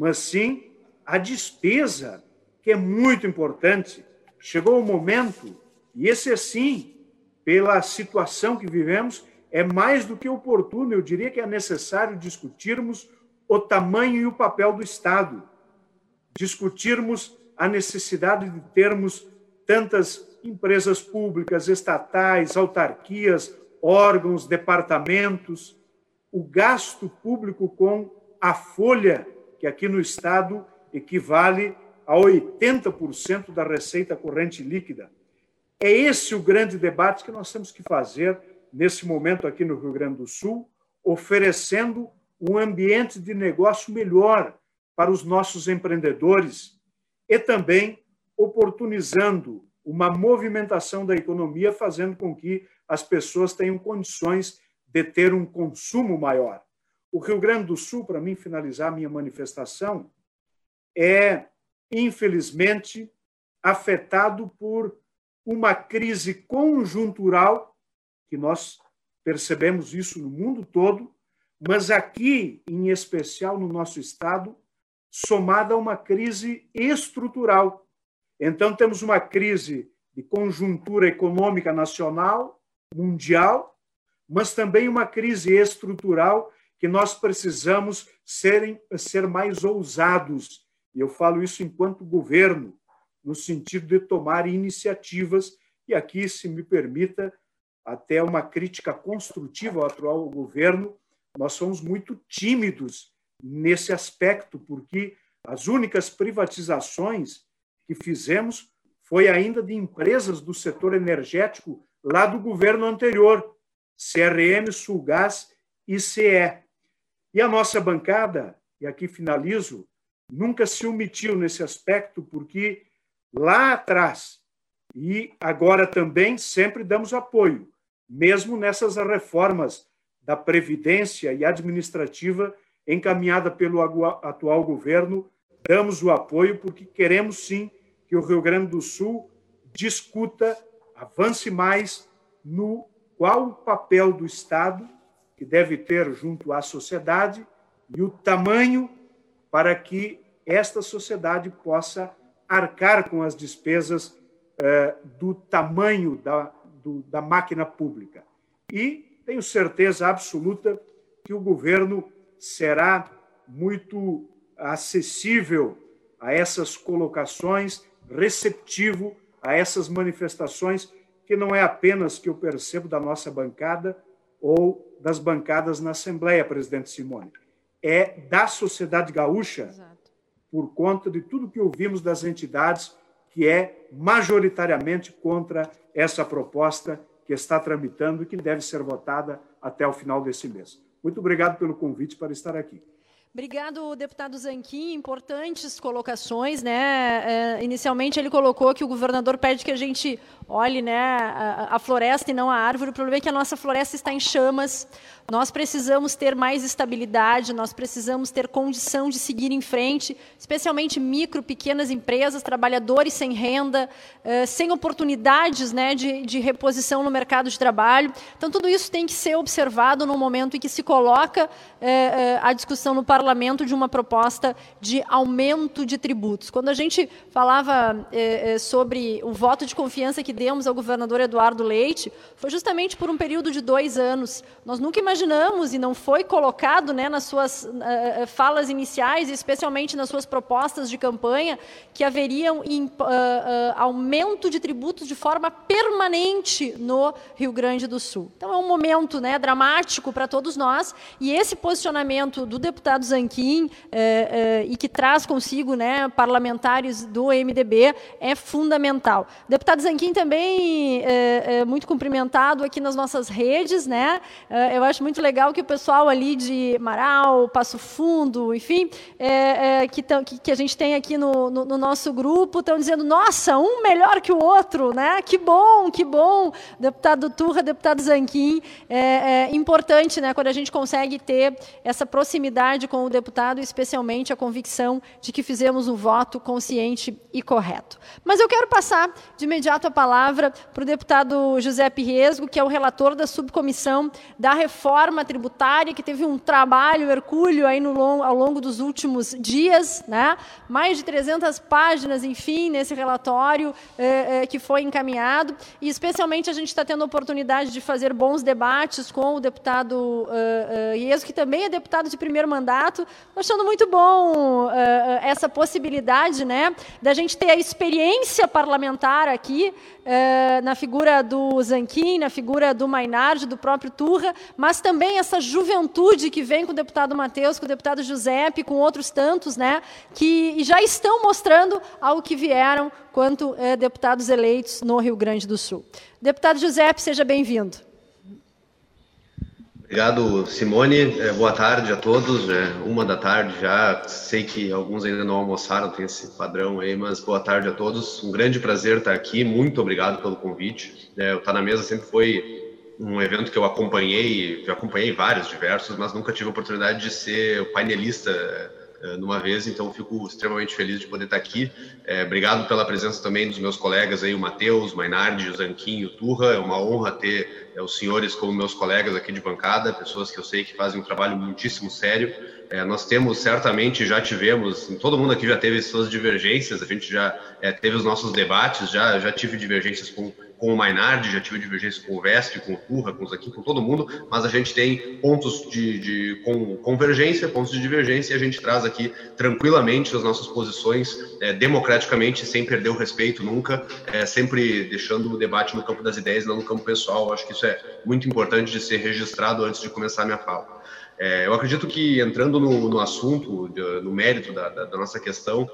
mas sim a despesa, que é muito importante. Chegou o momento, e esse é sim, pela situação que vivemos, é mais do que oportuno, eu diria que é necessário discutirmos o tamanho e o papel do Estado, discutirmos a necessidade de termos tantas empresas públicas, estatais, autarquias, órgãos, departamentos, o gasto público com a folha, que aqui no Estado equivale a 80% da receita corrente líquida. É esse o grande debate que nós temos que fazer nesse momento aqui no Rio Grande do Sul, oferecendo um ambiente de negócio melhor para os nossos empreendedores e também oportunizando uma movimentação da economia, fazendo com que as pessoas tenham condições de ter um consumo maior. O Rio Grande do Sul, para mim finalizar minha manifestação, é, infelizmente, afetado por uma crise conjuntural que nós percebemos isso no mundo todo, mas aqui, em especial no nosso estado, somada a uma crise estrutural. Então, temos uma crise de conjuntura econômica nacional, mundial, mas também uma crise estrutural que nós precisamos serem, ser mais ousados. E eu falo isso enquanto governo, no sentido de tomar iniciativas, e aqui, se me permita, até uma crítica construtiva ao atual governo, nós somos muito tímidos nesse aspecto, porque as únicas privatizações que fizemos foi ainda de empresas do setor energético lá do governo anterior, CRM, Sulgás e CE. E a nossa bancada, e aqui finalizo, nunca se omitiu nesse aspecto, porque lá atrás. E agora também sempre damos apoio, mesmo nessas reformas da Previdência e administrativa encaminhada pelo atual governo, damos o apoio porque queremos sim que o Rio Grande do Sul discuta, avance mais no qual o papel do Estado que deve ter junto à sociedade e o tamanho para que esta sociedade possa arcar com as despesas eh, do tamanho da, do, da máquina pública. E tenho certeza absoluta que o governo será muito acessível a essas colocações, receptivo a essas manifestações, que não é apenas que eu percebo da nossa bancada ou das bancadas na Assembleia, presidente Simone, é da sociedade gaúcha, Exato. Por conta de tudo que ouvimos das entidades, que é majoritariamente contra essa proposta que está tramitando e que deve ser votada até o final desse mês. Muito obrigado pelo convite para estar aqui. Obrigado, deputado Zanquim. Importantes colocações, né? É, inicialmente ele colocou que o governador pede que a gente olhe, né, a, a, floresta e não a árvore. O problema é que a nossa floresta está em chamas. Nós precisamos ter mais estabilidade, nós precisamos ter condição de seguir em frente, especialmente micro, pequenas empresas, trabalhadores sem renda, uh, sem oportunidades, né, de, de reposição no mercado de trabalho. Então tudo isso tem que ser observado no momento em que se coloca uh, uh, a discussão no parlamento parlamento de uma proposta de aumento de tributos. Quando a gente falava eh, eh, sobre o voto de confiança que demos ao governador Eduardo Leite, foi justamente por um período de dois anos. Nós nunca imaginamos, e não foi colocado né, nas suas uh, falas iniciais, especialmente nas suas propostas de campanha, que haveria um uh, uh, aumento de tributos de forma permanente no Rio Grande do Sul. Então é um momento né, dramático para todos nós, e esse posicionamento do deputado Zanquim é, é, e que traz consigo né, parlamentares do MDB é fundamental. Deputado Zanquim também é, é, muito cumprimentado aqui nas nossas redes, né? Eu acho muito legal que o pessoal ali de Marau, Passo Fundo, enfim, que, tão, que, que, a gente tem aqui no, no, no nosso grupo, estão dizendo, nossa, um melhor que o outro, né? Que bom, que bom. Deputado Turra, deputado Zanquim, é, importante, né? Quando a gente consegue ter essa proximidade com o deputado, especialmente a convicção de que fizemos um voto consciente e correto. Mas eu quero passar de imediato a palavra para o deputado José Pirresgo, que é o relator da subcomissão da reforma tributária, que teve um trabalho hercúleo aí no ao longo dos últimos dias, né? mais de 300 páginas, enfim, nesse relatório eh, eh, que foi encaminhado, e especialmente a gente está tendo a oportunidade de fazer bons debates com o deputado eh que também é deputado de primeiro mandato, Estou achando muito bom uh, essa possibilidade né, da gente ter a experiência parlamentar aqui, uh, na figura do Zanquim, na figura do Mainardi, do próprio Turra, mas também essa juventude que vem com o deputado Matheus, com o deputado Giuseppe, com outros tantos, né, que já estão mostrando ao que vieram quanto uh, deputados eleitos no Rio Grande do Sul. Deputado Giuseppe, seja bem-vindo. Obrigado, Simone. É, boa tarde a todos. Né? Uma da tarde já. Sei que alguns ainda não almoçaram, tem esse padrão aí, mas boa tarde a todos. Um grande prazer estar aqui. Muito obrigado pelo convite. É, o Tá na Mesa sempre foi um evento que eu acompanhei, já acompanhei vários, diversos, mas nunca tive a oportunidade de ser o painelista numa vez, então fico extremamente feliz de poder estar aqui. É, obrigado pela presença também dos meus colegas aí, o Matheus, Mainardi, o Zanquinho, o Turra. É uma honra ter é, os senhores como meus colegas aqui de bancada, pessoas que eu sei que fazem um trabalho muitíssimo sério. É, nós temos, certamente, já tivemos, todo mundo aqui já teve suas divergências, a gente já teve os nossos debates, já, já tive divergências com, com o Mainardi, já tive divergências com o Vesp, com o Turra, com o Zaquim, com todo mundo, mas a gente tem pontos de, de com, convergência, pontos de divergência, e a gente traz aqui tranquilamente as nossas posições, é, democraticamente, sem perder o respeito nunca, é, sempre deixando o debate no campo das ideias, não no campo pessoal. Acho que isso é muito importante de ser registrado antes de começar a minha fala. É, eu acredito que, entrando no, no assunto, no mérito da, da, da, nossa questão,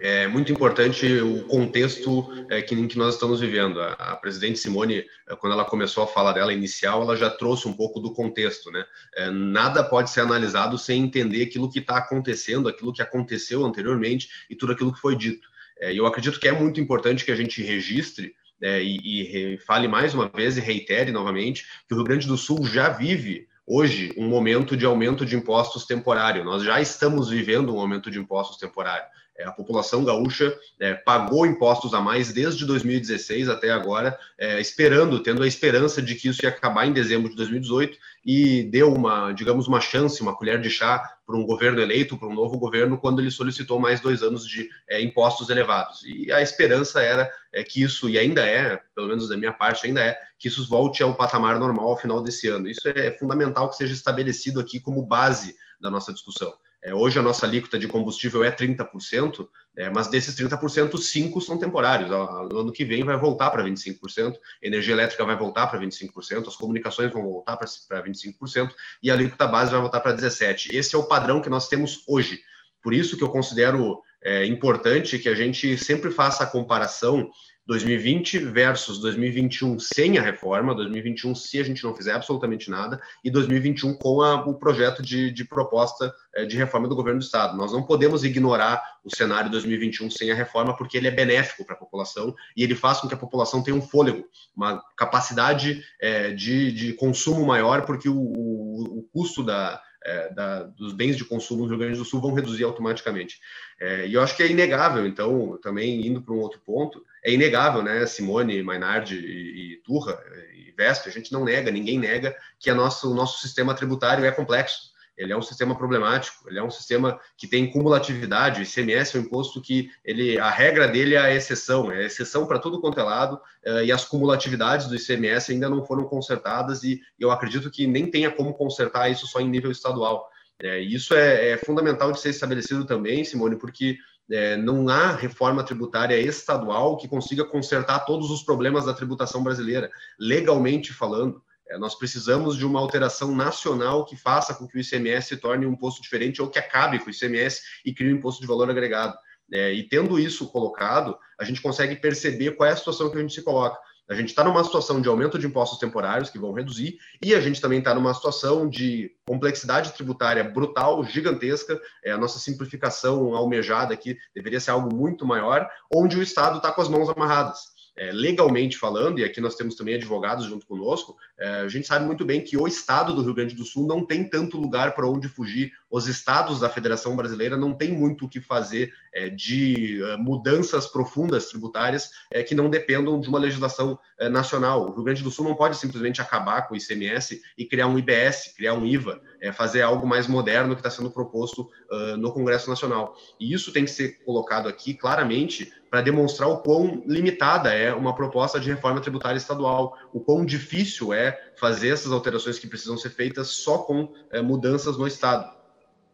é muito importante o contexto é, que, em que nós estamos vivendo. A, a, presidente Simone, é, quando ela começou a fala dela inicial, ela já trouxe um pouco do contexto. Né? É, nada pode ser analisado sem entender aquilo que está acontecendo, aquilo que aconteceu anteriormente e tudo aquilo que foi dito. É, eu acredito que é muito importante que a gente registre é, e, e fale mais uma vez e reitere novamente que o Rio Grande do Sul já vive hoje um momento de aumento de impostos temporário. Nós já estamos vivendo um aumento de impostos temporário. É, a população gaúcha é, pagou impostos a mais desde 2016 até agora, é, esperando, tendo a esperança de que isso ia acabar em dezembro de 2018 e deu uma, digamos, uma chance, uma colher de chá para um governo eleito, para um novo governo, quando ele solicitou mais dois anos de é, impostos elevados. E a esperança era é, que isso, e ainda é, pelo menos da minha parte, ainda é, que isso volte ao patamar normal ao final desse ano. Isso é fundamental que seja estabelecido aqui como base da nossa discussão. É, hoje a nossa alíquota de combustível é 30%, é, mas desses 30%, 5% são temporários. No ano que vem vai voltar para 25%, energia elétrica vai voltar para 25%, as comunicações vão voltar para 25% e a alíquota base vai voltar para 17%. Esse é o padrão que nós temos hoje. Por isso que eu considero é, importante que a gente sempre faça a comparação 2020 versus 2021 sem a reforma, 2021 se a gente não fizer absolutamente nada, e 2021 com a, o projeto de, de proposta é, de reforma do governo do Estado. Nós não podemos ignorar o cenário 2021 sem a reforma, porque ele é benéfico para a população e ele faz com que a população tenha um fôlego, uma capacidade é, de, de consumo maior, porque o, o, o custo da, é, da, dos bens de consumo no Rio Grande do Sul vão reduzir automaticamente. É, e eu acho que é inegável, então, também indo para um outro ponto, é inegável, né, Simone, Mainardi e, Turra e Vespe, a gente não nega, ninguém nega que a o nosso sistema tributário é complexo ele é um sistema problemático, ele é um sistema que tem cumulatividade, o ICMS é um imposto que ele, a regra dele é a exceção, é a exceção para tudo quanto é lado, uh, e as cumulatividades do ICMS ainda não foram consertadas, e eu acredito que nem tenha como consertar isso só em nível estadual. É, isso é, é, fundamental de ser estabelecido também, Simone, porque é, não há reforma tributária estadual que consiga consertar todos os problemas da tributação brasileira, legalmente falando. É, nós precisamos de uma alteração nacional que faça com que o ICMS se torne um imposto diferente ou que acabe com o ICMS e crie um imposto de valor agregado. É, e tendo isso colocado, a gente consegue perceber qual é a situação que a gente se coloca. A gente está numa situação de aumento de impostos temporários que vão reduzir, e a gente também está numa situação de complexidade tributária brutal, gigantesca. É, a nossa simplificação almejada aqui deveria ser algo muito maior, onde o Estado está com as mãos amarradas é, legalmente falando, e aqui nós temos também advogados junto conosco, é, a gente sabe muito bem que o estado do Rio Grande do Sul não tem tanto lugar para onde fugir. Os estados da Federação Brasileira não tem muito o que fazer é, de é, mudanças profundas tributárias é, que não dependam de uma legislação é, nacional. O Rio Grande do Sul não pode simplesmente acabar com o ICMS e criar um IBS, criar um IVA, fazer algo mais moderno que está sendo proposto uh, no Congresso Nacional. E isso tem que ser colocado aqui claramente para demonstrar o quão limitada é uma proposta de reforma tributária estadual, o quão difícil é fazer essas alterações que precisam ser feitas só com é, mudanças no Estado.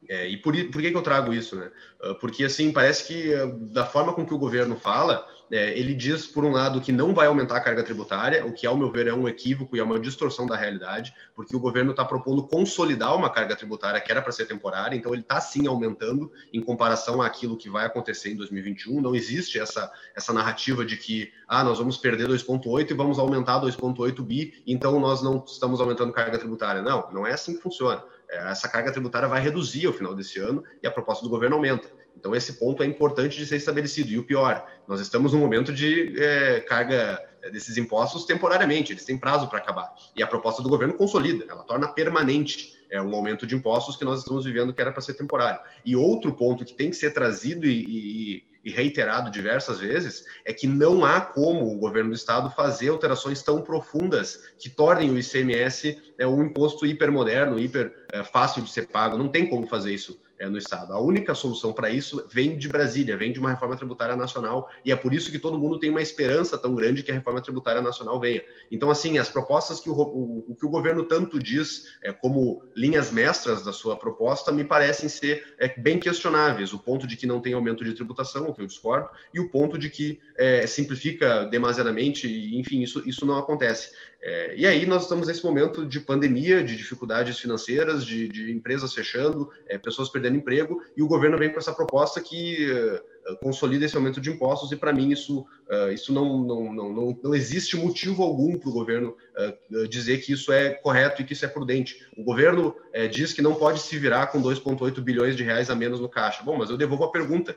É, e por, por que, que eu trago isso? Né? Ah, porque, assim, parece que ah, da forma com que o governo fala, é, ele diz, por um lado, que não vai aumentar a carga tributária, o que, ao meu ver, é um equívoco e é uma distorção da realidade, porque o governo está propondo consolidar uma carga tributária que era para ser temporária, então ele está sim aumentando em comparação àquilo que vai acontecer em 2021. Não existe essa, essa narrativa de que ah, nós vamos perder 2,8 e vamos aumentar 2,8 bi, então nós não estamos aumentando carga tributária. Não, não é assim que funciona. Essa carga tributária vai reduzir ao final desse ano e a proposta do governo aumenta. Então, esse ponto é importante de ser estabelecido. E o pior, nós estamos num momento de é, carga desses impostos temporariamente, eles têm prazo para acabar. E a proposta do governo consolida, ela torna permanente é, um aumento de impostos que nós estamos vivendo que era para ser temporário. E outro ponto que tem que ser trazido e, e, e, reiterado diversas vezes é que não há como o governo do estado fazer alterações tão profundas que tornem o ICMS é, um imposto hipermoderno, hiper é, fácil de ser pago. Não tem como fazer isso é, no Estado. A única solução para isso vem de Brasília, vem de uma reforma tributária nacional, e é por isso que todo mundo tem uma esperança tão grande que a reforma tributária nacional venha. Então, assim, as propostas que o, o, que o governo tanto diz é, como linhas mestras da sua proposta me parecem ser é, bem questionáveis. O ponto de que não tem aumento de tributação, o que eu discordo, e o ponto de que é, simplifica demasiadamente, e, enfim, isso, isso não acontece. É, e aí nós estamos nesse momento de pandemia, de dificuldades financeiras, de, de empresas fechando, é, pessoas perdendo gerando emprego, e o governo vem com essa proposta que uh, consolida esse aumento de impostos, e para mim isso, uh, isso não, não, não, não, existe motivo algum para o governo uh, dizer que isso é correto e que isso é prudente. O governo diz que não pode se virar com 2,8 bilhões de reais a menos no caixa. Bom, mas eu devolvo a pergunta: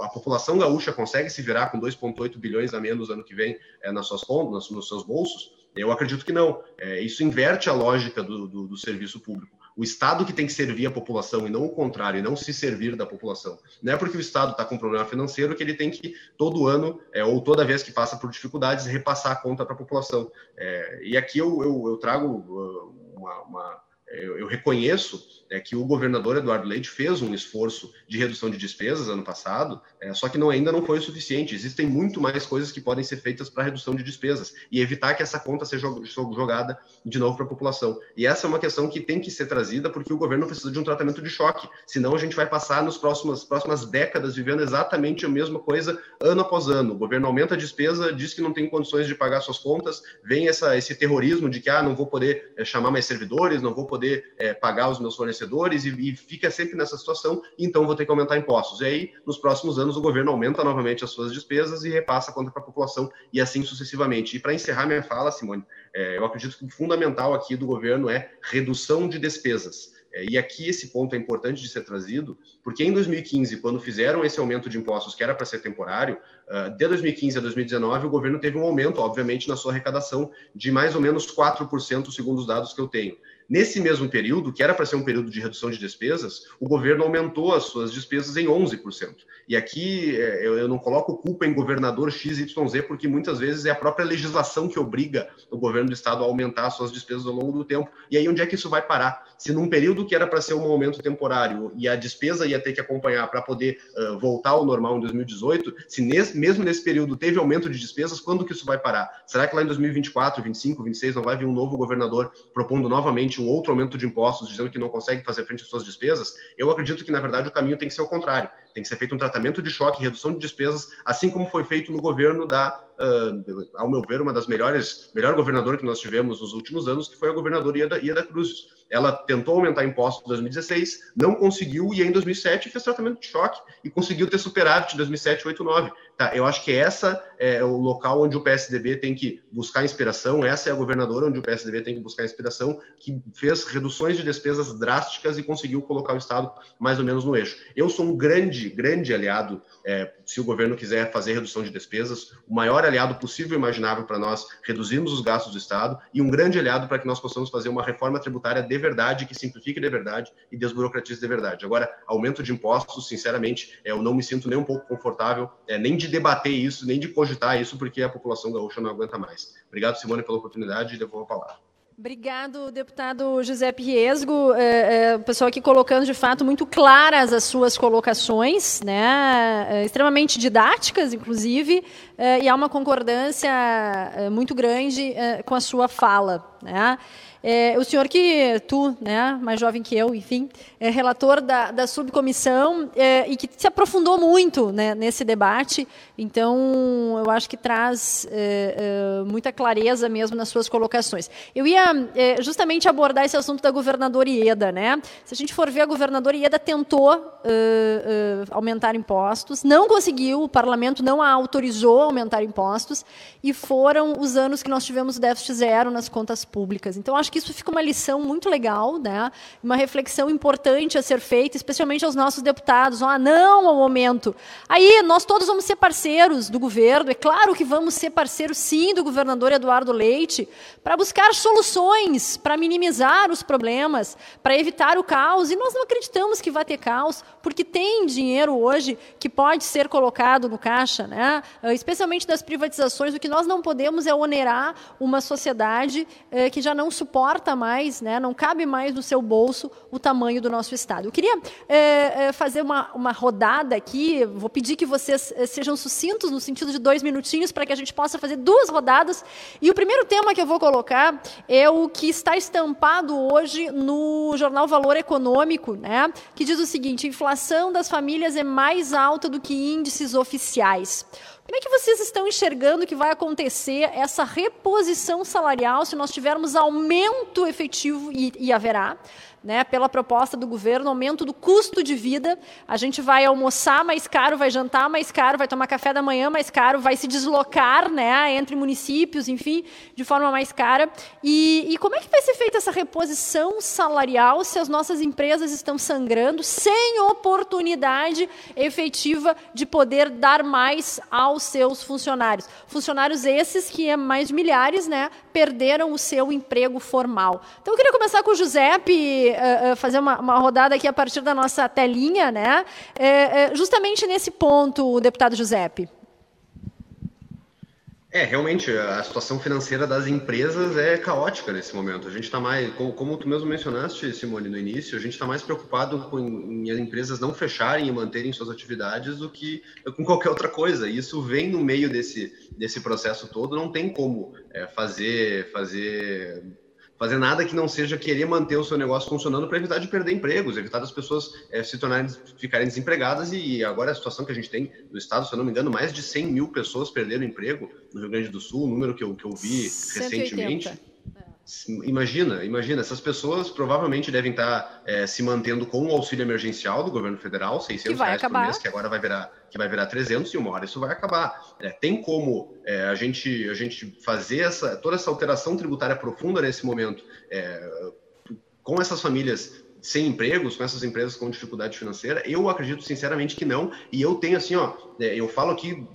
a população gaúcha consegue se virar com 2,8 bilhões a menos ano que vem nas suas contas, nos seus bolsos? Eu acredito que não. isso inverte a lógica do, do, do serviço público o Estado que tem que servir a população e não o contrário, e não se servir da população. Não é porque o Estado está com problema financeiro que ele tem que, todo ano, é, ou toda vez que passa por dificuldades, repassar a conta para a população. É, e aqui eu, eu, eu trago uh, uma, uma eu, eu reconheço é que o governador Eduardo Leite fez um esforço de redução de despesas ano passado, é, só que não, ainda não foi o suficiente. Existem muito mais coisas que podem ser feitas para redução de despesas e evitar que essa conta seja jogada de novo para a população. E essa é uma questão que tem que ser trazida porque o governo precisa de um tratamento de choque, senão a gente vai passar nas próximas, próximas décadas vivendo exatamente a mesma coisa ano após ano. O governo aumenta a despesa, diz que não tem condições de pagar suas contas, vem essa, esse terrorismo de que ah, não vou poder é, chamar mais servidores, não vou poder é, pagar os meus fornecedores e, e, fica sempre nessa situação, então vou ter que aumentar impostos. E aí, nos próximos anos, o governo aumenta novamente as suas despesas e repassa a conta para a população e assim sucessivamente. E para encerrar minha fala, Simone, é, eu acredito que o fundamental aqui do governo é redução de despesas. É, e aqui esse ponto é importante de ser trazido, porque em 2015, quando fizeram esse aumento de impostos, que era para ser temporário, uh, de 2015 a 2019, o governo teve um aumento, obviamente, na sua arrecadação de mais ou menos 4%, segundo os dados que eu tenho. Nesse mesmo período, que era para ser um período de redução de despesas, o governo aumentou as suas despesas em 11%. E aqui é, eu não coloco culpa em governador XYZ, porque muitas vezes é a própria legislação que obriga o governo do estado a aumentar as suas despesas ao longo do tempo. E aí, onde é que isso vai parar? Se num período que era para ser um aumento temporário e a despesa ia ter que acompanhar para poder uh, voltar ao normal em 2018, se nesse, mesmo nesse período teve aumento de despesas, quando que isso vai parar? Será que lá em 2024, 25, 26 não vai vir um novo governador propondo novamente um outro aumento de impostos, dizendo que não consegue fazer frente às suas despesas, eu acredito que, na verdade, o caminho tem que ser o contrário. Tem que ser feito um tratamento de choque, redução de despesas, assim como foi feito no governo da, uh, ao meu ver, uma das melhores, melhor governadora que nós tivemos nos últimos anos, que foi a governadora Ieda, Ieda Cruz. Ela tentou aumentar impostos em 2016, não conseguiu, e em 2007 fez tratamento de choque e conseguiu ter superávit em 2007, 8, 9. Tá, eu acho que essa é o local onde o PSDB tem que buscar inspiração, essa é a governadora onde o PSDB tem que buscar inspiração, que fez reduções de despesas drásticas e conseguiu colocar o Estado mais ou menos no eixo. Eu sou um grande, grande aliado, é, se o governo quiser fazer redução de despesas, o maior aliado possível e imaginável para nós reduzirmos os gastos do Estado e um grande aliado para que nós possamos fazer uma reforma tributária de verdade, que simplifique de verdade e desburocratize de verdade. Agora, aumento de impostos, sinceramente, é, eu não me sinto nem um pouco confortável, é, nem de debater isso, nem de cogitar isso, porque a população gaúcha não aguenta mais. Obrigado, Simone, pela oportunidade e devolvo a palavra. Obrigado, deputado José Riesgo. É, é, o pessoal aqui colocando, de fato, muito claras as suas colocações, né? É, extremamente didáticas, inclusive, é, e há uma concordância é, muito grande é, com a sua fala. Né? É, o senhor que, tu, né, mais jovem que eu, enfim, é relator da, da subcomissão é, e que se aprofundou muito né, nesse debate, então eu acho que traz é, é muita clareza mesmo nas suas colocações. Eu ia é, justamente abordar esse assunto da governadora Ieda. Né? Se a gente for ver, a governadora Ieda tentou é, aumentar impostos, não conseguiu, o parlamento não a autorizou a aumentar impostos, e foram os anos que nós tivemos déficit zero nas contas públicas. Então, acho que isso fica uma lição muito legal, né? uma reflexão importante a ser feita, especialmente aos nossos deputados. Ah, não ao momento. Aí, nós todos vamos ser parceiros do governo, é claro que vamos ser parceiros, sim, do governador Eduardo Leite, para buscar soluções, para minimizar os problemas, para evitar o caos. E nós não acreditamos que vai ter caos, porque tem dinheiro hoje que pode ser colocado no caixa, né? especialmente das privatizações. O que nós não podemos é onerar uma sociedade eh, que já não suporta mais, né, não cabe mais no seu bolso o tamanho do nosso Estado. Eu queria eh, eh, fazer uma, uma rodada aqui, vou pedir que vocês sejam sucintos, no sentido de dois minutinhos, para que a gente possa fazer duas rodadas. E o primeiro tema que eu vou colocar é o que está estampado hoje no jornal Valor Econômico, né, que diz o seguinte: inflação das famílias é mais alta do que índices oficiais. Como é que vocês estão enxergando que vai acontecer essa reposição salarial se nós tivermos aumento efetivo, e, e haverá, né, pela proposta do governo, aumento do custo de vida. A gente vai almoçar mais caro, vai jantar mais caro, vai tomar café da manhã mais caro, vai se deslocar né, entre municípios, enfim, de forma mais cara. E, e como é que vai ser feita essa reposição salarial se as nossas empresas estão sangrando sem oportunidade efetiva de poder dar mais aos seus funcionários? Funcionários esses que é mais de milhares, né, perderam o seu emprego formal. Então eu queria começar com o Giuseppe, uh, uh, fazer uma, uma, rodada aqui a partir da nossa telinha, né, uh, justamente nesse ponto, deputado Giuseppe. É, realmente, a situação financeira das empresas é caótica nesse momento. A gente está mais, como, como, tu mesmo mencionaste, Simone, no início, a gente está mais preocupado com em, as empresas não fecharem e manterem suas atividades do que com qualquer outra coisa. E isso vem no meio desse, desse processo todo, não tem como é, fazer, fazer fazer nada que não seja querer manter o seu negócio funcionando para evitar de perder empregos, evitar das pessoas é, se tornarem, ficarem desempregadas e agora a situação que a gente tem no estado, se eu não me engano, mais de 100 mil pessoas perderam emprego no Rio Grande do Sul, o número que eu, que eu vi 180. recentemente. Imagina, imagina, essas pessoas provavelmente devem estar é, se mantendo com o auxílio emergencial do governo federal, 600 reais acabar. por mês, que agora vai virar, que vai virar 300 e uma hora isso vai acabar. É, tem como é, a, gente, a gente fazer essa, toda essa alteração tributária profunda nesse momento é, com essas famílias sem empregos, com essas empresas com dificuldade financeira? Eu acredito sinceramente que não. E eu tenho assim, ó, é, eu falo aqui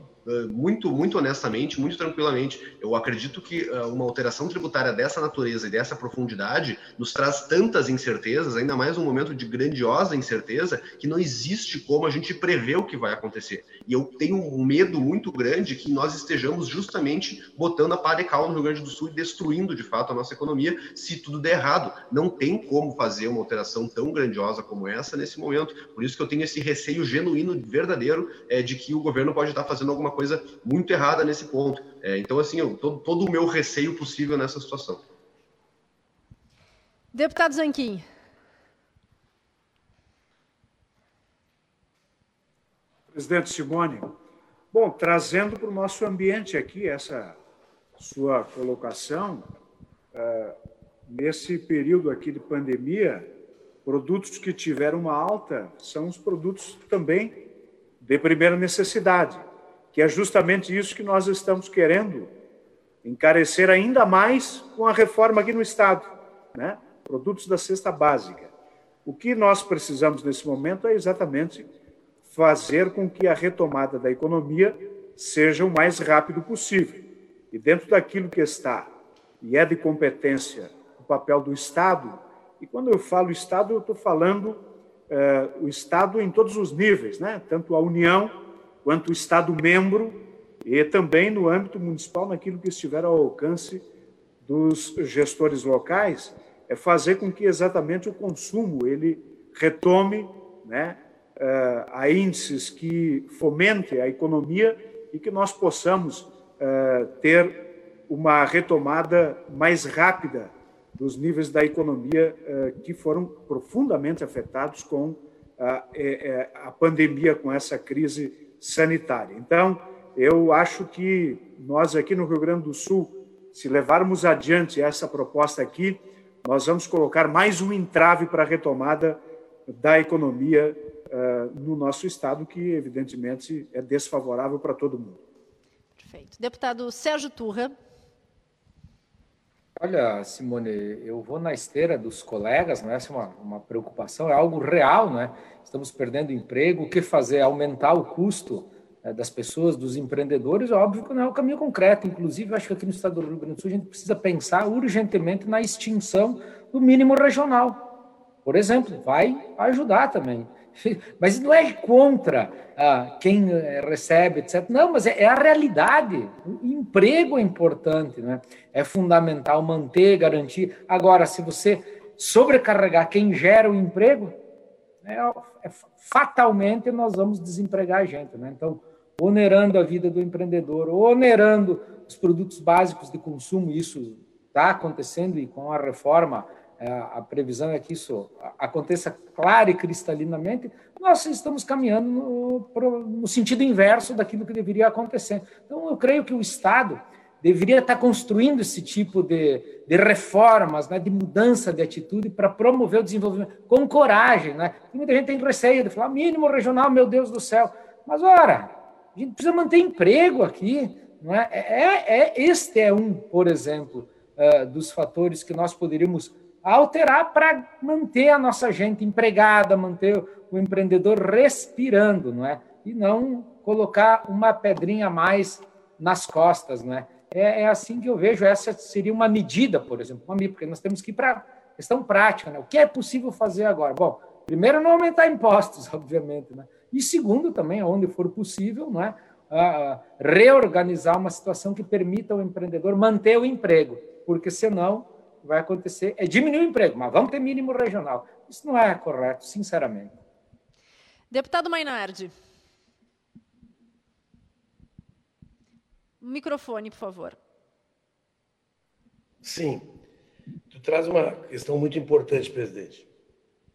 muito, muito honestamente, muito tranquilamente, eu acredito que uh, uma alteração tributária dessa natureza e dessa profundidade nos traz tantas incertezas, ainda mais num momento de grandiosa incerteza, que não existe como a gente prever o que vai acontecer. E eu tenho um medo muito grande que nós estejamos justamente botando a pá de cal no Rio Grande do Sul e destruindo de fato a nossa economia se tudo der errado. Não tem como fazer uma alteração tão grandiosa como essa nesse momento. Por isso que eu tenho esse receio genuíno, verdadeiro, é, de que o governo pode estar fazendo alguma coisa muito errada nesse ponto. É, então, assim, eu, todo, todo o meu receio possível nessa situação. Deputado Zanquim. Presidente Simone, bom, trazendo para o nosso ambiente aqui essa sua colocação, uh, nesse período aqui de pandemia, produtos que tiveram uma alta são os produtos também de primeira necessidade que é justamente isso que nós estamos querendo encarecer ainda mais com a reforma aqui no Estado, né? Produtos da cesta básica. O que nós precisamos nesse momento é exatamente fazer com que a retomada da economia seja o mais rápido possível. E dentro daquilo que está e é de competência o papel do Estado, e quando eu falo Estado, eu estou falando eh, o Estado em todos os níveis, né? tanto a União quanto o Estado membro e também no âmbito municipal, naquilo que estiver ao alcance dos gestores locais, é fazer com que exatamente o consumo ele retome né, a índices que fomente a economia e que nós possamos uh, ter uma retomada mais rápida dos níveis da economia uh, que foram profundamente afetados com a, pandemia, com essa crise sanitária. Então, eu acho que nós aqui no Rio Grande do Sul, se levarmos adiante essa proposta aqui, nós vamos colocar mais um entrave para a retomada da economia no nosso estado, que evidentemente é desfavorável para todo mundo. Perfeito. Deputado Sérgio Turra. Olha, Simone, eu vou na esteira dos colegas, não é essa é uma, uma preocupação, é algo real, não é? Estamos perdendo emprego, o que fazer? Aumentar o custo é, das pessoas, dos empreendedores, óbvio que não é o caminho concreto. Inclusive, acho que aqui no estado do Rio Grande do Sul a gente precisa pensar urgentemente na extinção do mínimo regional. Por exemplo, vai ajudar também. *laughs* Mas não é contra ah, quem eh, recebe, etc. Não, mas é, é, a realidade. O emprego é importante, né? é fundamental manter, garantir. Agora, se você sobrecarregar quem gera o emprego, é, é, fatalmente nós vamos desempregar a gente. Né? Então, onerando a vida do empreendedor, onerando os produtos básicos de consumo, isso está acontecendo e com a reforma a previsão é que isso aconteça clara e cristalinamente, nós estamos caminhando no, no, sentido inverso daquilo que deveria acontecer. Então, eu creio que o Estado deveria estar construindo esse tipo de, de reformas, né, de mudança de atitude para promover o desenvolvimento com coragem. Né? Muita gente tem receio de falar mínimo regional, meu Deus do céu. Mas, ora, a gente precisa manter emprego aqui. Não é? É, é, é este é um, por exemplo, uh, dos fatores que nós poderíamos alterar para manter a nossa gente empregada, manter o empreendedor respirando, não é? E não colocar uma pedrinha a mais nas costas, não é? É, é assim que eu vejo. Essa seria uma medida, por exemplo, uma, porque nós temos que ir para questão prática, né? O que é possível fazer agora? Bom, primeiro não aumentar impostos, *laughs* obviamente, né? E segundo também, onde for possível, não é? Reorganizar uma situação que permita ao empreendedor manter o emprego, porque senão vai acontecer é diminuir o emprego, mas vamos ter mínimo regional. Isso não é correto, sinceramente. Deputado Mainardi. Microfone, por favor. Sim. Tu traz uma questão muito importante, presidente.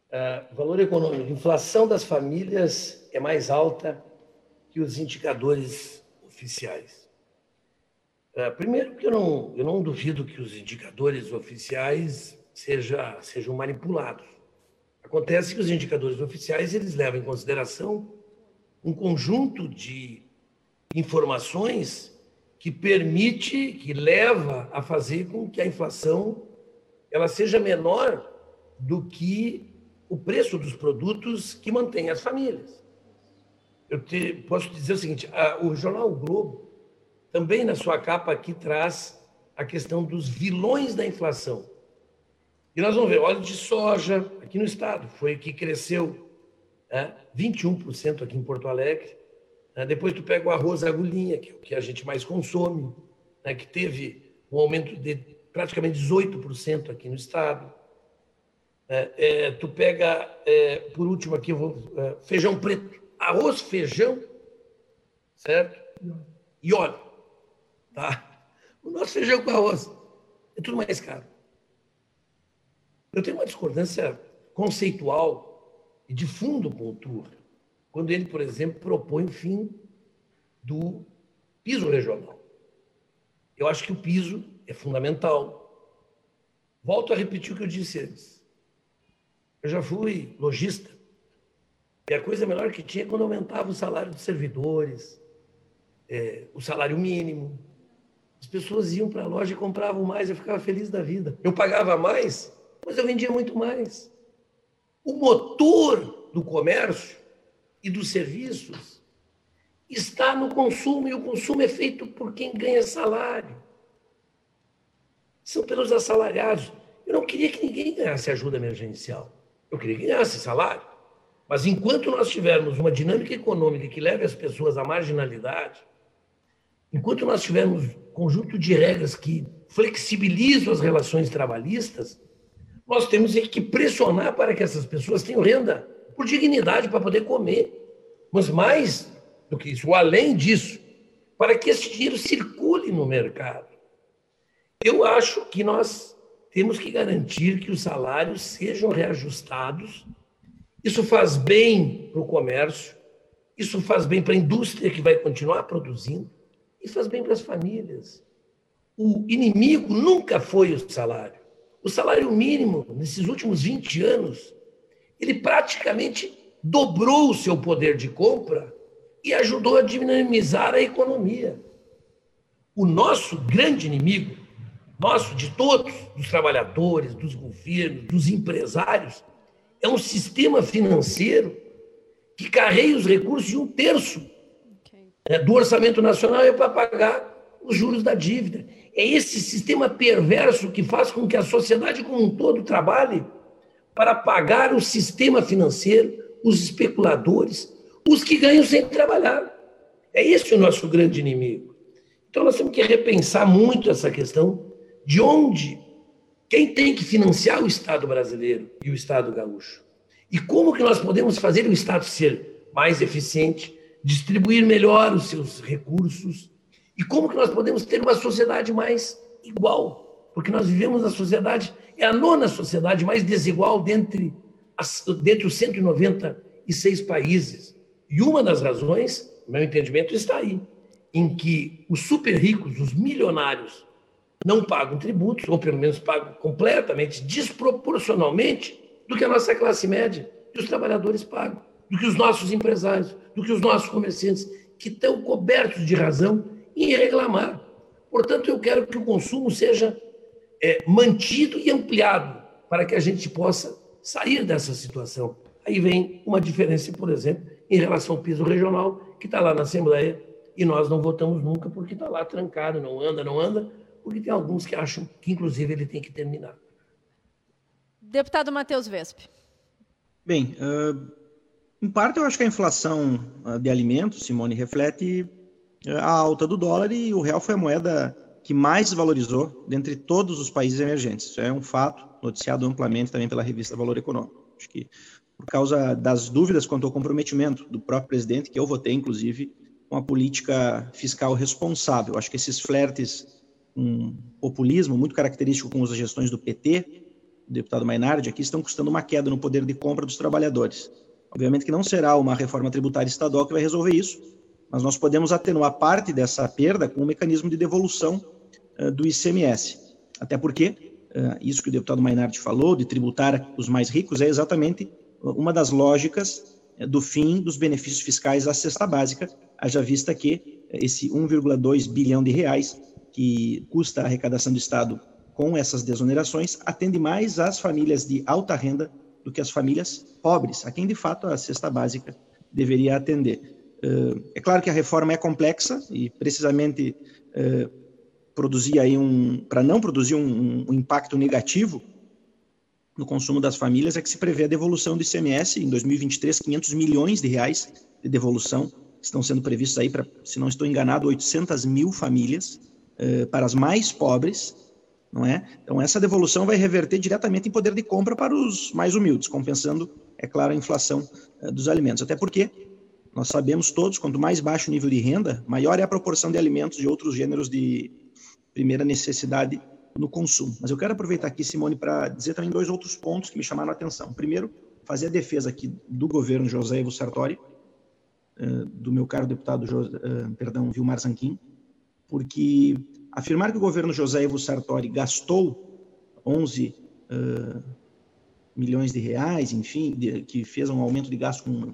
Uh, valor econômico, inflação das famílias é mais alta que os indicadores oficiais. Uh, primeiro, que eu não, eu não duvido que os indicadores oficiais seja, sejam manipulados. Acontece que os indicadores oficiais eles levam em consideração um conjunto de informações que permite, que leva a fazer com que a inflação ela seja menor do que o preço dos produtos que mantém as famílias. Eu te, posso dizer o seguinte: a, o jornal o Globo também na sua capa aqui traz a questão dos vilões da inflação. E nós vamos ver óleo de soja aqui no estado foi que cresceu é, 21% aqui em Porto Alegre. É, depois tu pega o arroz agulhinha, que é o que a gente mais consome, né, que teve um aumento de praticamente 18% aqui no estado. É, é, tu pega, é, por último aqui, vou, é, feijão preto, arroz, feijão, certo? E óleo, tá? O nosso feijão com arroz é tudo mais caro. Eu tenho uma discordância conceitual e de fundo com o Turra quando ele, por exemplo, propõe o fim do piso regional. Eu acho que o piso é fundamental. Volto a repetir o que eu disse antes. Eu já fui lojista. E a coisa melhor que tinha é quando aumentava o salário dos servidores, é, o salário mínimo. As pessoas iam para a loja e compravam mais, eu ficava feliz da vida. Eu pagava mais, mas eu vendia muito mais. O motor do comércio e dos serviços está no consumo, e o consumo é feito por quem ganha salário. São pelos assalariados. Eu não queria que ninguém ganhasse ajuda emergencial. Eu queria que ganhasse salário. Mas enquanto nós tivermos uma dinâmica econômica que leve as pessoas à marginalidade, enquanto nós tivermos conjunto de regras que flexibilizam as relações trabalhistas, nós temos que pressionar para que essas pessoas tenham renda por dignidade para poder comer. Mas mais do que isso, além disso, para que esse dinheiro circule no mercado. Eu acho que nós temos que garantir que os salários sejam reajustados. Isso faz bem para o comércio, isso faz bem para a indústria que vai continuar produzindo e faz bem para as famílias. O inimigo nunca foi o salário. O salário mínimo, nesses últimos 20 anos, ele praticamente dobrou o seu poder de compra e ajudou a dinamizar a economia. O nosso grande inimigo, nosso, de todos, dos trabalhadores, dos governos, dos empresários, é um sistema financeiro que carrega os recursos de um terço. Do orçamento nacional é para pagar os juros da dívida. É esse sistema perverso que faz com que a sociedade como um todo trabalhe para pagar o sistema financeiro, os especuladores, os que ganham sem trabalhar. É esse o nosso grande inimigo. Então nós temos que repensar muito essa questão de onde, quem tem que financiar o Estado brasileiro e o Estado gaúcho. E como que nós podemos fazer o Estado ser mais eficiente, distribuir melhor os seus recursos, e como que nós podemos ter uma sociedade mais igual, porque nós vivemos na sociedade é a nona sociedade mais desigual dentre, as, dentre os 196 países. E uma das razões, meu entendimento, está aí. em que os super ricos, os milionários, não pagam tributos, ou pelo menos pagam completamente, desproporcionalmente, do que a nossa classe média e os trabalhadores pagam, do que os nossos empresários, do que os nossos comerciantes, que estão cobertos de razão em reclamar. Portanto, eu quero que o consumo seja é, mantido e ampliado para que a gente possa sair dessa situação. Aí vem uma diferença, por exemplo, em relação ao piso regional, que está lá na Assembleia e nós não votamos nunca porque está lá trancado, não anda, não anda, porque tem alguns que acham que, inclusive, ele tem que terminar. Deputado Matheus Vesp. Bem, uh, em parte eu acho que a inflação uh, de alimentos, Simone, reflete uh, a alta do dólar e o real foi a moeda que mais valorizou dentre todos os países emergentes. Isso é um fato noticiado amplamente também pela revista Valor Econômico. Acho que por causa das dúvidas quanto ao comprometimento do próprio presidente, que eu votei, inclusive, com a política fiscal responsável. Acho que esses flertes um populismo muito característico com as gestões do PT, do deputado Mainardi, aqui estão custando uma queda no poder de compra dos trabalhadores. Obviamente que não será uma reforma tributária estadual que vai resolver isso, mas nós podemos atenuar parte dessa perda com o um mecanismo de devolução uh, do ICMS. Até porque, uh, isso que o deputado Mainardi falou, de tributar os mais ricos, é exatamente uma das lógicas do fim dos benefícios fiscais à cesta básica, haja vista que esse 1,2 bilhão de reais que custa a arrecadação do Estado com essas desonerações atende mais às famílias de alta renda do que as famílias pobres, a quem de fato a cesta básica deveria atender. É claro que a reforma é complexa e precisamente produzir aí um, para não produzir um, um, impacto negativo no consumo das famílias, é que se prevê a devolução do ICMS em 2023, 500 milhões de reais de devolução estão sendo previstos aí para, se não estou enganado, 800 mil famílias para as mais pobres, não é? Então essa devolução vai reverter diretamente em poder de compra para os mais humildes, compensando, é claro, a inflação uh, dos alimentos. Até porque nós sabemos todos, quanto mais baixo o nível de renda, maior é a proporção de alimentos de outros gêneros de primeira necessidade no consumo. Mas eu quero aproveitar aqui, Simone, para dizer também dois outros pontos que me chamaram a atenção. Primeiro, fazer a defesa aqui do governo José Evo Sartori, uh, do meu caro deputado, uh, perdão, Vilmar Zanquim, porque afirmar que o governo José Evo Sartori gastou 11 uh, milhões de reais, enfim, de, que fez um aumento de gasto com,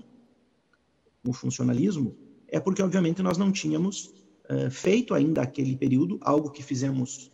com o funcionalismo, é porque, obviamente, nós não tínhamos uh, feito ainda aquele período, algo que fizemos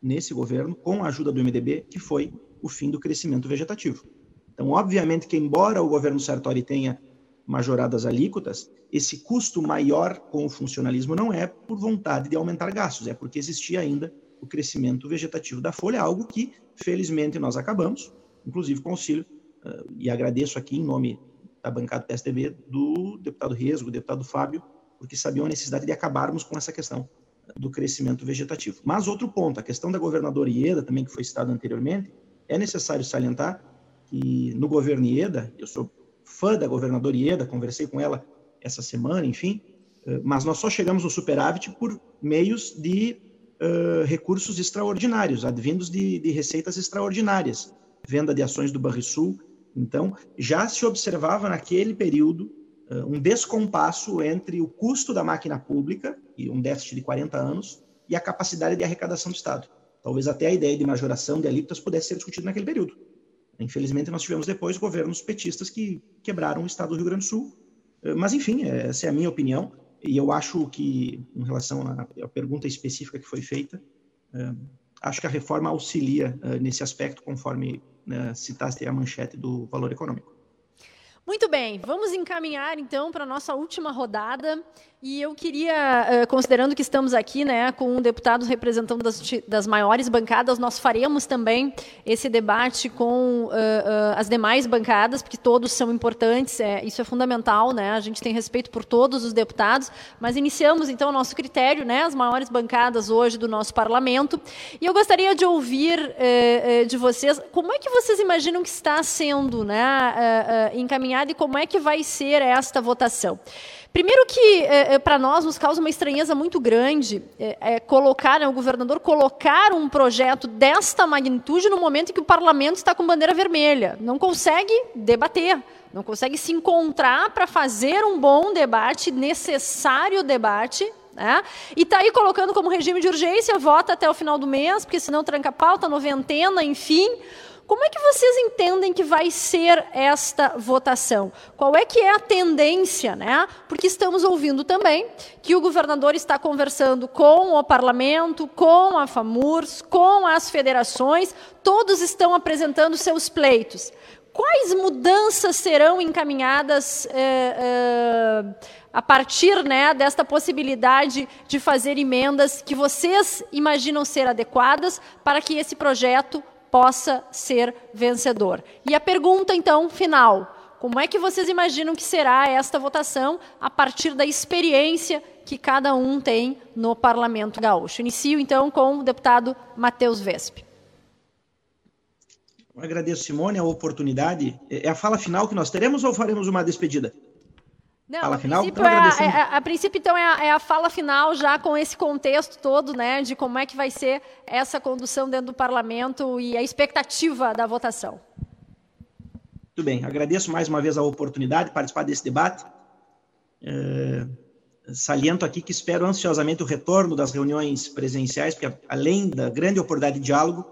nesse governo, com a ajuda do MDB, que foi o fim do crescimento vegetativo. Então, obviamente que, embora o governo Sartori tenha majoradas alíquotas, esse custo maior com o funcionalismo não é por vontade de aumentar gastos, é porque existia ainda o crescimento vegetativo da folha, algo que, felizmente, nós acabamos, inclusive com auxílio, uh, e agradeço aqui em nome da bancada do PSDB, do deputado Resgo, do deputado Fábio, porque sabiam a necessidade de acabarmos com essa questão do crescimento vegetativo. Mas outro ponto, a questão da governadora Ieda, também que foi citado anteriormente, é necessário salientar que no governo Ieda, eu sou fã da governadora Ieda, conversei com ela essa semana, enfim, eh, mas nós só chegamos no superávit por meios de uh, recursos extraordinários, advindos de, de, receitas extraordinárias, venda de ações do Banrisul. Então, já se observava naquele período uh, um descompasso entre o custo da máquina pública, e um déficit de 40 anos, e a capacidade de arrecadação do Estado. Talvez até a ideia de majoração de alíquotas pudesse ser discutida naquele período. Infelizmente, nós tivemos depois governos petistas que quebraram o Estado do Rio Grande do Sul. Eh, mas, enfim, essa é a minha opinião. E eu acho que, em relação à pergunta específica que foi feita, eh, acho que a reforma auxilia eh, nesse aspecto, conforme citaste a manchete do valor econômico. Muito bem, vamos encaminhar então para a nossa última rodada. E eu queria, considerando que estamos aqui né, com deputados representando das, das maiores bancadas, nós faremos também esse debate com uh, uh, as demais bancadas, porque todos são importantes, é, isso é fundamental, né? A gente tem respeito por todos os deputados, mas iniciamos então o nosso critério, né? As maiores bancadas hoje do nosso parlamento. E eu gostaria de ouvir uh, de vocês como é que vocês imaginam que está sendo né, encaminhado e como é que vai ser esta votação. Primeiro que é, é para nós nos causa uma estranheza muito grande é, é colocar, né, o governador colocar um projeto desta magnitude no momento em que o parlamento está com bandeira vermelha. Não consegue debater, não consegue se encontrar para fazer um bom debate, necessário debate, Né? E está aí colocando como regime de urgência, vota até o final do mês, porque senão tranca pauta, noventena, enfim. Como é que vocês entendem que vai ser esta votação? Qual é que é a tendência, né? Porque estamos ouvindo também que o governador está conversando com o parlamento, com a FAMURS, com as federações, todos estão apresentando seus pleitos. Quais mudanças serão encaminhadas eh, eh, a partir né, desta possibilidade de fazer emendas que vocês imaginam ser adequadas para que esse projeto possa ser vencedor. E a pergunta, então, final: como é que vocês imaginam que será esta votação a partir da experiência que cada um tem no Parlamento Gaúcho? Inicio, então, com o deputado Matheus Vesp. Eu agradeço, Simone, a oportunidade. É a fala final que nós teremos ou faremos uma despedida? Não, fala a final? Princípio então, é a, é, a, princípio, então, é a, é a, fala final já com esse contexto todo, né, de como é que vai ser essa condução dentro do parlamento e a expectativa da votação. Muito bem, agradeço mais uma vez a oportunidade de participar desse debate. É, saliento aqui que espero ansiosamente o retorno das reuniões presenciais, porque além da grande oportunidade de diálogo,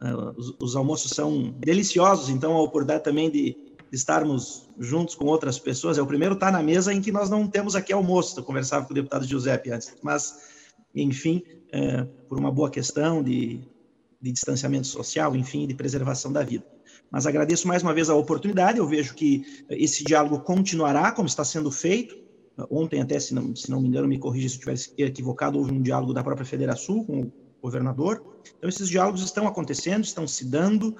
é, os, os almoços são deliciosos, então a oportunidade também de estarmos juntos com outras pessoas. É o primeiro estar tá na mesa em que nós não temos aqui almoço. Eu conversava com o deputado Giuseppe antes, mas, enfim, é, por uma boa questão de, de distanciamento social, enfim, de preservação da vida. Mas agradeço mais uma vez a oportunidade. Eu vejo que esse diálogo continuará, como está sendo feito. Ontem, até, se não, se não me engano, me corrija se eu estiver equivocado, houve um diálogo da própria Federação com o governador. Então, esses diálogos estão acontecendo, estão se dando.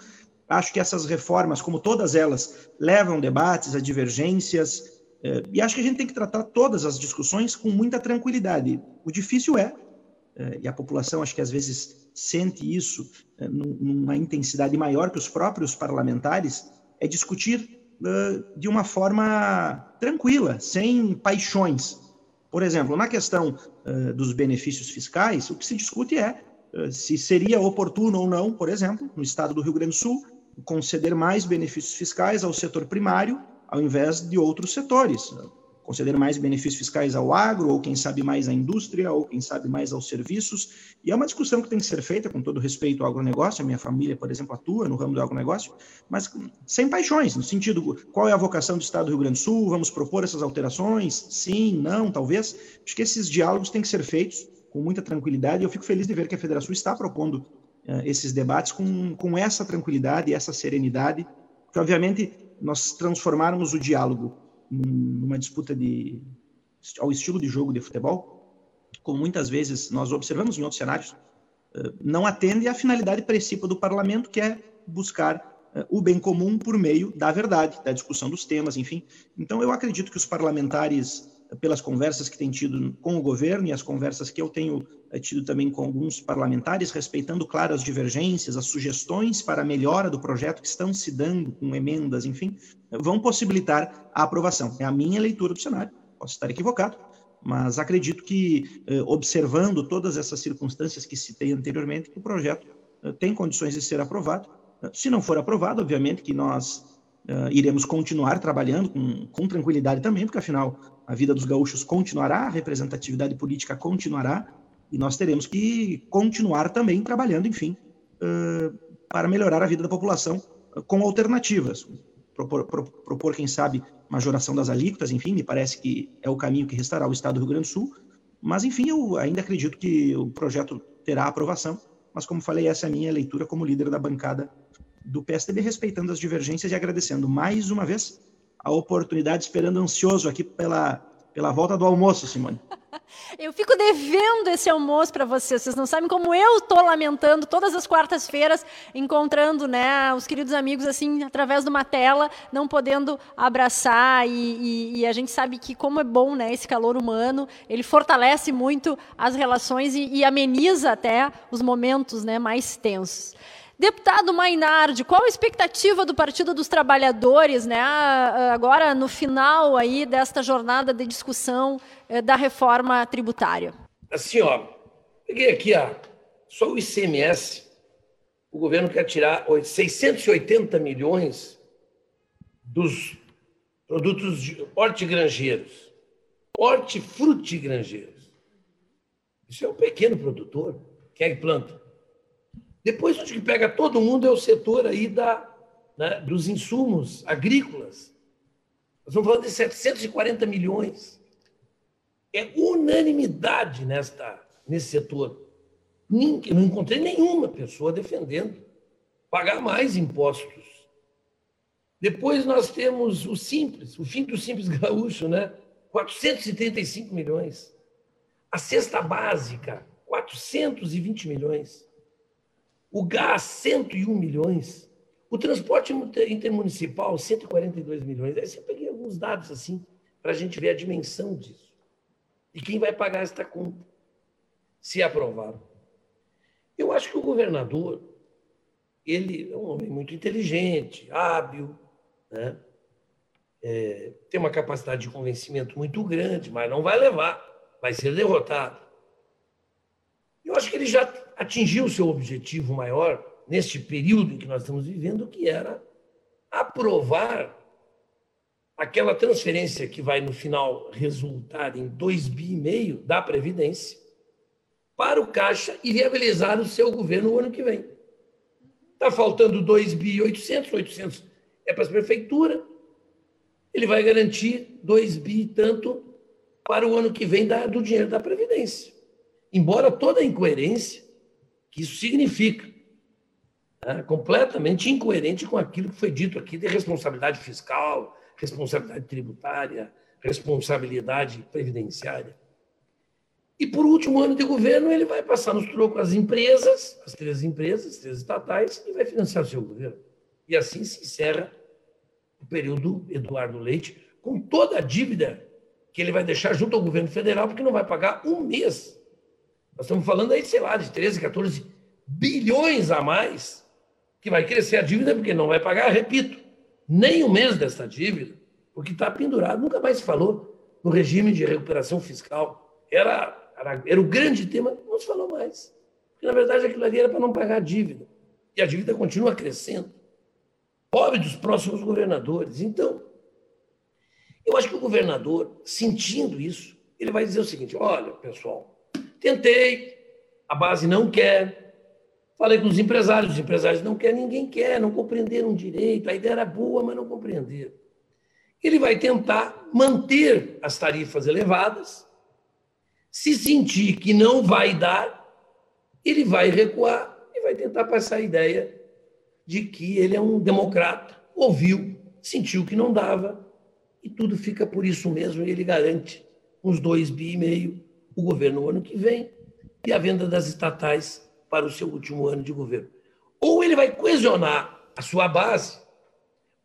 Acho que essas reformas, como todas elas, levam debates, a divergências, eh, e acho que a gente tem que tratar todas as discussões com muita tranquilidade. O difícil é, eh, e a população acho que às vezes sente isso eh, numa intensidade maior que os próprios parlamentares, é discutir de uma forma tranquila, sem paixões. Por exemplo, na questão dos benefícios fiscais, o que se discute é se seria oportuno ou não, por exemplo, no estado do Rio Grande do Sul, conceder mais benefícios fiscais ao setor primário, ao invés de outros setores. Conceder mais benefícios fiscais ao agro, ou quem sabe mais à indústria, ou quem sabe mais aos serviços. E é uma discussão que tem que ser feita com todo respeito ao agronegócio. A minha família, por exemplo, atua no ramo do agronegócio, mas sem paixões, no sentido qual é a vocação do Estado do Rio Grande do Sul, vamos propor essas alterações? Sim, não, talvez. Acho que esses diálogos têm que ser feitos com muita tranquilidade. Eu fico feliz de ver que a Federação está propondo esses debates com, com essa tranquilidade, essa serenidade, que obviamente nós transformarmos o diálogo numa disputa de ao estilo de jogo de futebol, como muitas vezes nós observamos em outros cenários, uh, não atende à finalidade principal do parlamento, que é buscar uh, o bem comum por meio da verdade, da discussão dos temas, enfim. Então, eu acredito que os parlamentares pelas conversas que tem tido com o governo e as conversas que eu tenho eh, tido também com alguns parlamentares, respeitando, claro, as divergências, as sugestões para a melhora do projeto que estão se dando com emendas, enfim, vão possibilitar a aprovação. É a minha leitura do cenário, posso estar equivocado, mas acredito que, eh, observando todas essas circunstâncias que citei anteriormente, que o projeto eh, tem condições de ser aprovado. Se não for aprovado, obviamente que nós iremos continuar trabalhando com, com tranquilidade também, porque afinal a vida dos gaúchos continuará, a representatividade política continuará, e nós teremos que continuar também trabalhando, enfim, para melhorar a vida da população com alternativas. Propor, pro, propor, quem sabe, majoração das alíquotas, enfim, me parece que é o caminho que restará ao Estado do Rio Grande do Sul. Mas, enfim, eu ainda acredito que o projeto terá aprovação. Mas, como falei, essa é a minha leitura como líder da bancada do PSDB, respeitando as divergências e agradecendo mais uma vez a oportunidade, esperando ansioso aqui pela, pela volta do almoço, Simone. *laughs* Eu fico devendo esse almoço para vocês. Vocês não sabem como eu estou lamentando todas as quartas-feiras, encontrando né, os queridos amigos assim através de uma tela, não podendo abraçar. E, e, e, a gente sabe que como é bom né, esse calor humano, ele fortalece muito as relações e, e ameniza até os momentos né, mais tensos. Deputado Mainardi, qual a expectativa do Partido dos Trabalhadores, né, agora no final aí desta jornada de discussão eh, da reforma tributária? Assim, ó, peguei aqui ó, só o ICMS, o governo quer tirar 680 milhões dos produtos hortigranjeiros, hortifrutigranjeiros. Isso é um pequeno produtor. Quem é que planta? Depois, o que pega todo mundo é o setor aí da, né, dos insumos agrícolas. Nós estamos falando de 740 milhões. É unanimidade nesta, nesse setor. Ninguém, não encontrei nenhuma pessoa defendendo pagar mais impostos. Depois nós temos o Simples, o fim do Simples *laughs* Gaúcho, né? 435 milhões. A cesta básica, 420 milhões. O gás, 101 milhões. O transporte intermunicipal, 142 milhões. Aí você peguei alguns dados assim, para a gente ver a dimensão disso. E quem vai pagar esta conta, se aprovado. Eu acho que o governador, ele é um homem muito inteligente, hábil, né? É, tem uma capacidade de convencimento muito grande, mas não vai levar, vai ser derrotado. Eu acho que ele já atingiu o seu objetivo maior neste período em que nós estamos vivendo, que era aprovar aquela transferência que vai no final resultar em 2 bi meio da previdência para o caixa e viabilizar o seu governo no ano que vem. Está faltando 2 bi 800, 800 é para as prefeituras. Ele vai garantir 2 bi tanto para o ano que vem da, do dinheiro da previdência. Embora toda a incoerência isso significa, né, completamente incoerente com aquilo que foi dito aqui de responsabilidade fiscal, responsabilidade tributária, responsabilidade previdenciária. E por último ano de governo, ele vai passar nos trocos as empresas, as três empresas, as três estatais, e vai financiar o seu governo. E assim se encerra o período Eduardo Leite, com toda a dívida que ele vai deixar junto ao governo federal, porque não vai pagar um mês. Nós estamos falando aí, sei lá, de 13, 14 bilhões a mais, que vai crescer a dívida, porque não vai pagar, repito, nem um mês dessa dívida, porque está pendurado, nunca mais se falou no regime de recuperação fiscal. Era, era, era o grande tema, não se falou mais. Porque, na verdade, aquilo ali era para não pagar a dívida. E a dívida continua crescendo. Pobre dos próximos governadores. Então, eu acho que o governador, sentindo isso, ele vai dizer o seguinte: olha, pessoal, tentei, a base não quer, Falei com os empresários, os empresários não querem, ninguém quer, não compreenderam direito, a ideia era boa, mas não compreenderam. Ele vai tentar manter as tarifas elevadas, se sentir que não vai dar, ele vai recuar e vai tentar passar a ideia de que ele é um democrata, ouviu, sentiu que não dava, e tudo fica por isso mesmo, e ele garante uns dois bi e meio o governo no ano que vem, e a venda das estatais para o seu último ano de governo. Ou ele vai coesionar a sua base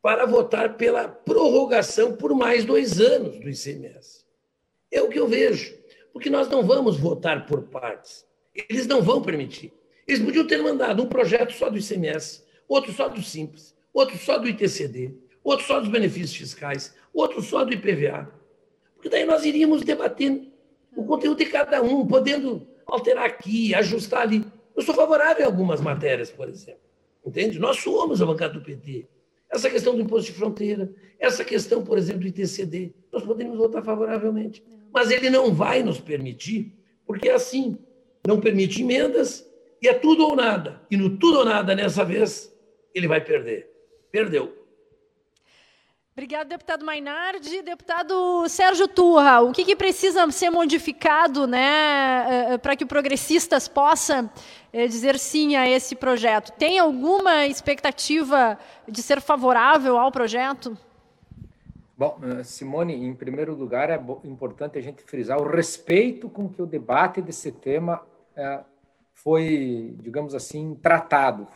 para votar pela prorrogação por mais dois anos do ICMS. É o que eu vejo, porque nós não vamos votar por partes. Eles não vão permitir. Eles podiam ter mandado um projeto só do ICMS, outro só do Simples, outro só do ITCD, outro só dos benefícios fiscais, outro só do IPVA. Porque daí nós iríamos debatendo o conteúdo de cada um, podendo alterar aqui, ajustar ali. Eu sou favorável a algumas matérias, por exemplo. Entende? Nós somos a bancada do PT. Essa questão do imposto de fronteira, essa questão, por exemplo, do ITCD, nós podemos votar favoravelmente. Mas ele não vai nos permitir, porque é assim, não permite emendas e é tudo ou nada. E no tudo ou nada, nessa vez, ele vai perder. Perdeu. Obrigado, deputado Mainardi. Deputado Sérgio Turra, o que, que precisa ser modificado né, eh, eh, para que o Progressistas possa eh, dizer sim a esse projeto? Tem alguma expectativa de ser favorável ao projeto? Bom, Simone, em primeiro lugar, é importante a gente frisar o respeito com que o debate desse tema foi, digamos assim, tratado.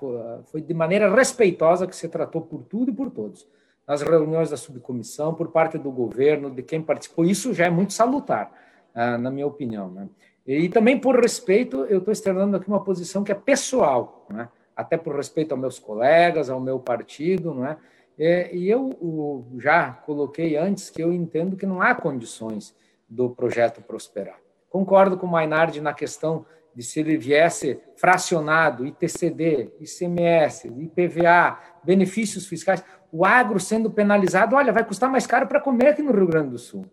Foi de maneira respeitosa que se tratou por tudo e por todos nas reuniões da subcomissão, por parte do governo, de quem participou. Isso já é muito salutar, ah, na minha opinião. Né? E também, por respeito, eu estou externando aqui uma posição que é pessoal, né? até por respeito aos meus colegas, ao meu partido. Né? E eu já coloquei antes que eu entendo que não há condições do projeto prosperar. Concordo com o Mainardi na questão de se ele viesse fracionado, ITCD, ICMS, IPVA, benefícios fiscais o agro sendo penalizado, olha, vai custar mais caro para comer aqui no Rio Grande do Sul.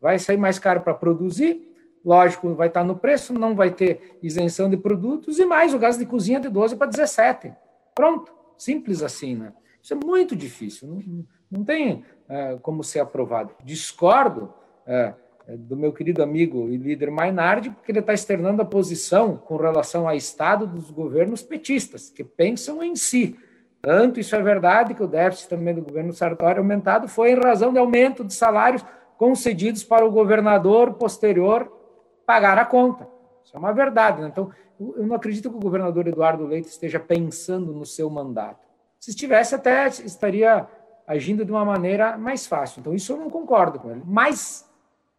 Vai sair mais caro para produzir, lógico, vai estar no preço, não vai ter isenção de produtos e mais o gás de cozinha de 12 para 17. Pronto, simples assim, né? Isso é muito difícil, não, não tem é, como ser aprovado. Discordo é, do meu querido amigo e líder Mainardi, porque ele está externando a posição com relação ao Estado dos governos petistas, que pensam em si. Tanto isso é verdade que o déficit também do governo Sartori aumentado foi em razão de aumento de salários concedidos para o governador posterior pagar a conta. Isso é uma verdade. Né? Então, eu não acredito que o governador Eduardo Leite esteja pensando no seu mandato. Se estivesse, até estaria agindo de uma maneira mais fácil. Então, isso eu não concordo com ele. Mas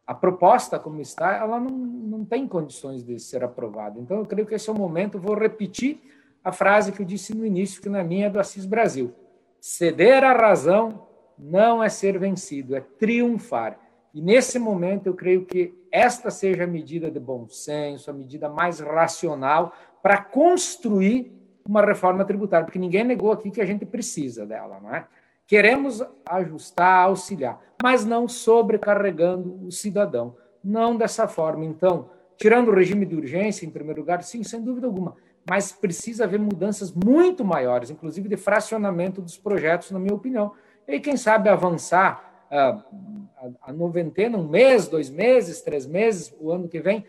a proposta, como está, ela não, não tem condições de ser aprovada. Então, eu creio que esse é o momento. Vou repetir a frase que eu disse no início, que na minha é do Assis Brasil. Ceder à razão não é ser vencido, é triunfar. E nesse momento eu creio que esta seja a medida de bom senso, a medida mais racional para construir uma reforma tributária, porque ninguém negou aqui que a gente precisa dela, não é? Queremos ajustar, auxiliar, mas não sobrecarregando o cidadão, não dessa forma. Então, tirando o regime de urgência, em primeiro lugar, sim, sem dúvida alguma, mas precisa haver mudanças muito maiores, inclusive de fracionamento dos projetos, na minha opinião. E quem sabe avançar uh, a, noventena, um mês, dois meses, três meses, o ano que vem,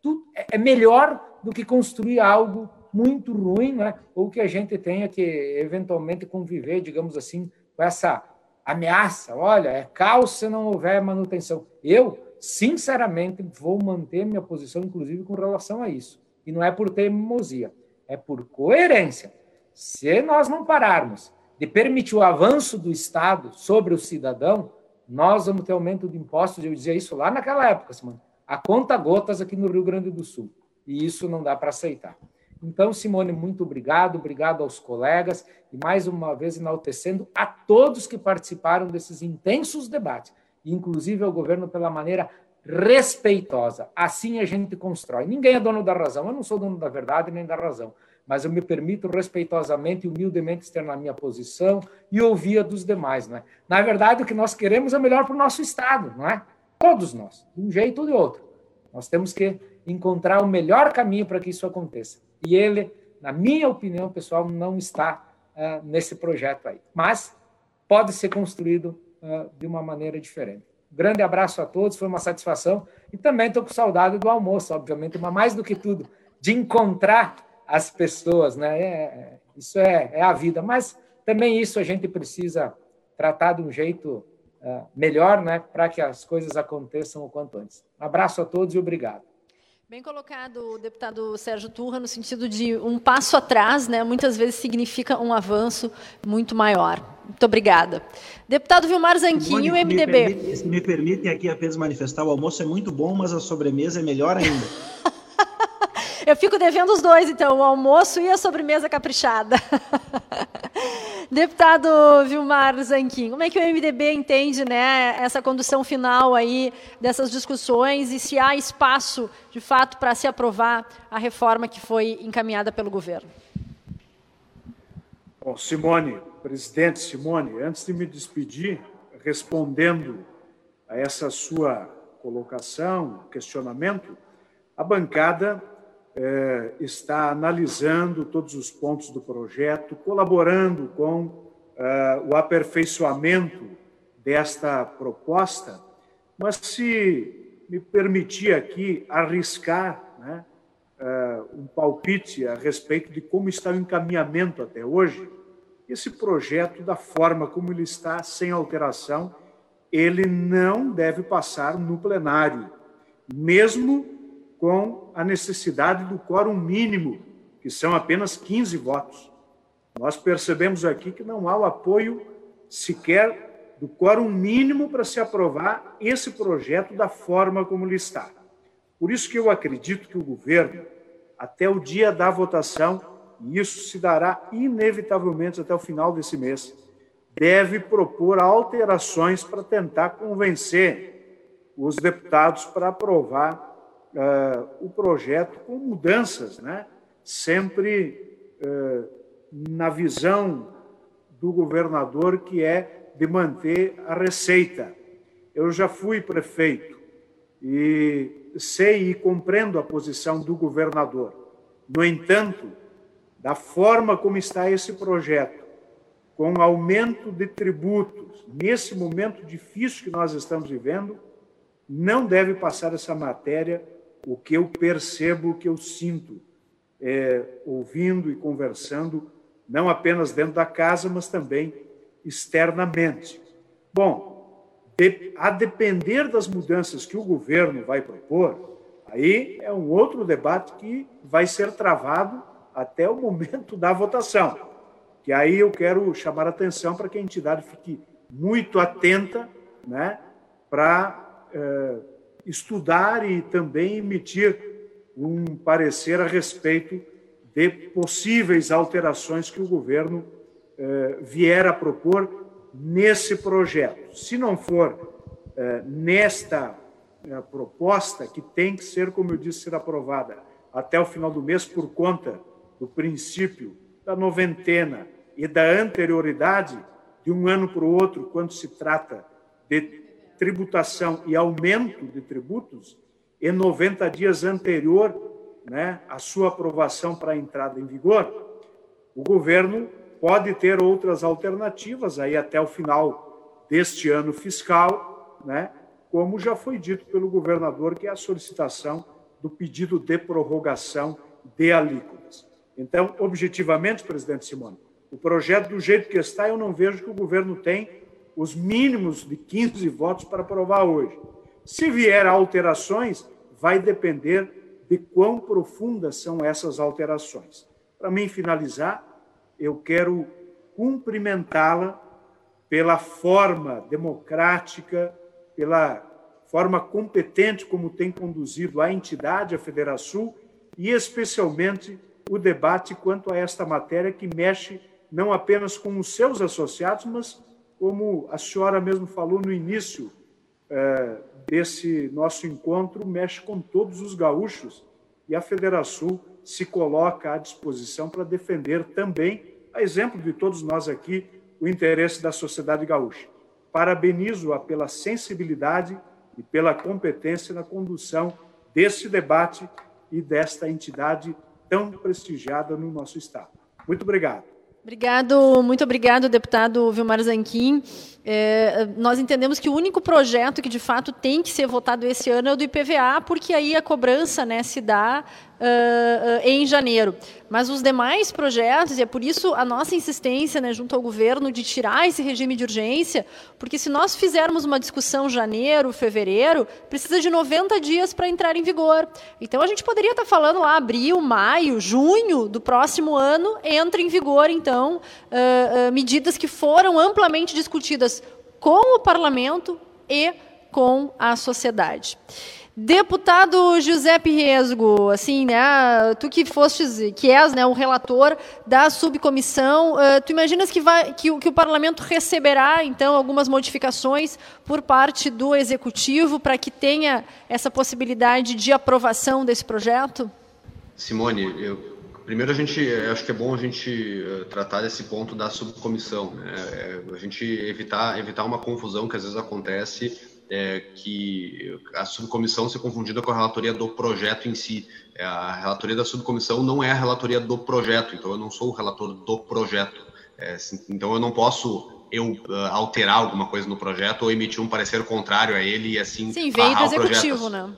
tudo é, é melhor do que construir algo muito ruim, né? ou que a gente tenha que eventualmente conviver, digamos assim, com essa ameaça. Olha, é caos se não houver manutenção. Eu, sinceramente, vou manter minha posição, inclusive com relação a isso. E não é por teimosia, é por coerência. Se nós não pararmos de permitir o avanço do Estado sobre o cidadão, nós vamos ter aumento de impostos. Eu dizia isso lá naquela época, Simone, a conta gotas aqui no Rio Grande do Sul. E isso não dá para aceitar. Então, Simone, muito obrigado, obrigado aos colegas e mais uma vez enaltecendo a todos que participaram desses intensos debates, inclusive ao governo pela maneira respeitosa. Assim a gente constrói. Ninguém é dono da razão. Eu não sou dono da verdade nem da razão, mas eu me permito respeitosamente e humildemente externar minha posição e ouvir a dos demais. Não é? Na verdade, o que nós queremos é melhor para o nosso Estado, não é? Todos nós, de um jeito ou de outro. Nós temos que encontrar o melhor caminho para que isso aconteça. E ele, na minha opinião pessoal, não está uh, nesse projeto aí. Mas pode ser construído uh, de uma maneira diferente. Grande abraço a todos, foi uma satisfação. E também estou com saudade do almoço, obviamente, mas mais do que tudo, de encontrar as pessoas, né? É, é, isso é, é, a vida. Mas também isso a gente precisa tratar de um jeito uh, melhor, né? Para que as coisas aconteçam o quanto antes. Abraço a todos e obrigado. Bem colocado, deputado Sérgio Turra, no sentido de um passo atrás, né, muitas vezes significa um avanço muito maior. Muito obrigada. Deputado Vilmar Zanquinho, MDB. Me permite, me permitem aqui apenas manifestar, o almoço é muito bom, mas a sobremesa é melhor ainda. *laughs* Eu fico devendo os dois, então, o almoço e a sobremesa caprichada. *laughs* Deputado Vilmar Zanquim, como é que o MDB entende né, essa condução final aí dessas discussões e se há espaço, de fato, para se aprovar a reforma que foi encaminhada pelo governo? Bom, Simone, presidente Simone, antes de me despedir, respondendo a essa sua colocação, questionamento, a bancada é, está analisando todos os pontos do projeto, colaborando com é, o aperfeiçoamento desta proposta, mas se me permitir aqui arriscar né, é, um palpite a respeito de como está o encaminhamento até hoje, esse projeto, da forma como ele está, sem alteração, ele não deve passar no plenário, mesmo com a necessidade do quórum mínimo, que são apenas 15 votos. Nós percebemos aqui que não há o apoio sequer do quórum mínimo para se aprovar esse projeto da forma como ele está. Por isso que eu acredito que o governo, até o dia da votação, e isso se dará inevitavelmente até o final desse mês, deve propor alterações para tentar convencer os deputados para aprovar uh, o projeto com mudanças, né? sempre uh, na visão do governador, que é de manter a receita. Eu já fui prefeito e sei e compreendo a posição do governador. No entanto, da forma como está esse projeto, com aumento de tributos, nesse momento difícil que nós estamos vivendo, não deve passar essa matéria o que eu percebo, o que eu sinto, é, ouvindo e conversando, não apenas dentro da casa, mas também externamente. Bom, de, a depender das mudanças que o governo vai propor, aí é um outro debate que vai ser travado até o momento da votação. Que aí eu quero chamar a atenção para que a entidade fique muito atenta, né, para eh, estudar e também emitir um parecer a respeito de possíveis alterações que o governo eh, vier a propor nesse projeto. Se não for eh, nesta eh, proposta, que tem que ser, como eu disse, ser aprovada até o final do mês por conta do princípio da noventena e da anterioridade de um ano para o outro, quando se trata de tributação e aumento de tributos, e 90 dias anterior né, à sua aprovação para a entrada em vigor, o governo pode ter outras alternativas aí até o final deste ano fiscal, né, como já foi dito pelo governador, que é a solicitação do pedido de prorrogação de alíquotas. Então, objetivamente, presidente Simone, o projeto do jeito que está, eu não vejo que o governo tem os mínimos de 15 votos para aprovar hoje. Se vier alterações, vai depender de quão profundas são essas alterações. Para mim finalizar, eu quero cumprimentá-la pela forma democrática, pela forma competente como tem conduzido a entidade, a Federação, e especialmente o debate quanto a esta matéria que mexe não apenas com os seus associados, mas como a senhora mesmo falou no início é, desse nosso encontro, mexe com todos os gaúchos e a Federação se coloca à disposição para defender também, a exemplo de todos nós aqui, o interesse da sociedade gaúcha. Parabenizo-a pela sensibilidade e pela competência na condução desse debate e desta entidade tão prestigiada no nosso Estado. Muito obrigado. Obrigado, muito obrigado, deputado Vilmar Zanquim. É, nós entendemos que o único projeto que de fato tem que ser votado esse ano é o do IPVA, porque aí a cobrança né, se dá uh, em janeiro. Mas os demais projetos, e é por isso a nossa insistência né, junto ao governo de tirar esse regime de urgência, porque se nós fizermos uma discussão janeiro, fevereiro, precisa de 90 dias para entrar em vigor. Então a gente poderia estar tá falando lá abril, maio, junho do próximo ano, entra em vigor, então, uh, uh, medidas que foram amplamente discutidas com o parlamento e com a sociedade. Deputado Giuseppe Resgo, assim, né, tu que fostes, que és né, o relator da subcomissão, uh, tu imaginas que, vai, que, que o parlamento receberá, então, algumas modificações por parte do executivo para que tenha essa possibilidade de aprovação desse projeto? Simone, eu, primeiro a gente, acho que é bom a gente uh, tratar desse ponto da subcomissão, né, é, a gente evitar, evitar uma confusão que às vezes acontece é, que a subcomissão se confundida com a relatoria do projeto em si. É, a relatoria da subcomissão não é a relatoria do projeto, então eu não sou o relator do projeto. É, então eu não posso eu uh, alterar alguma coisa no projeto ou emitir um parecer contrário a ele e assim. Sim, veio do executivo, né?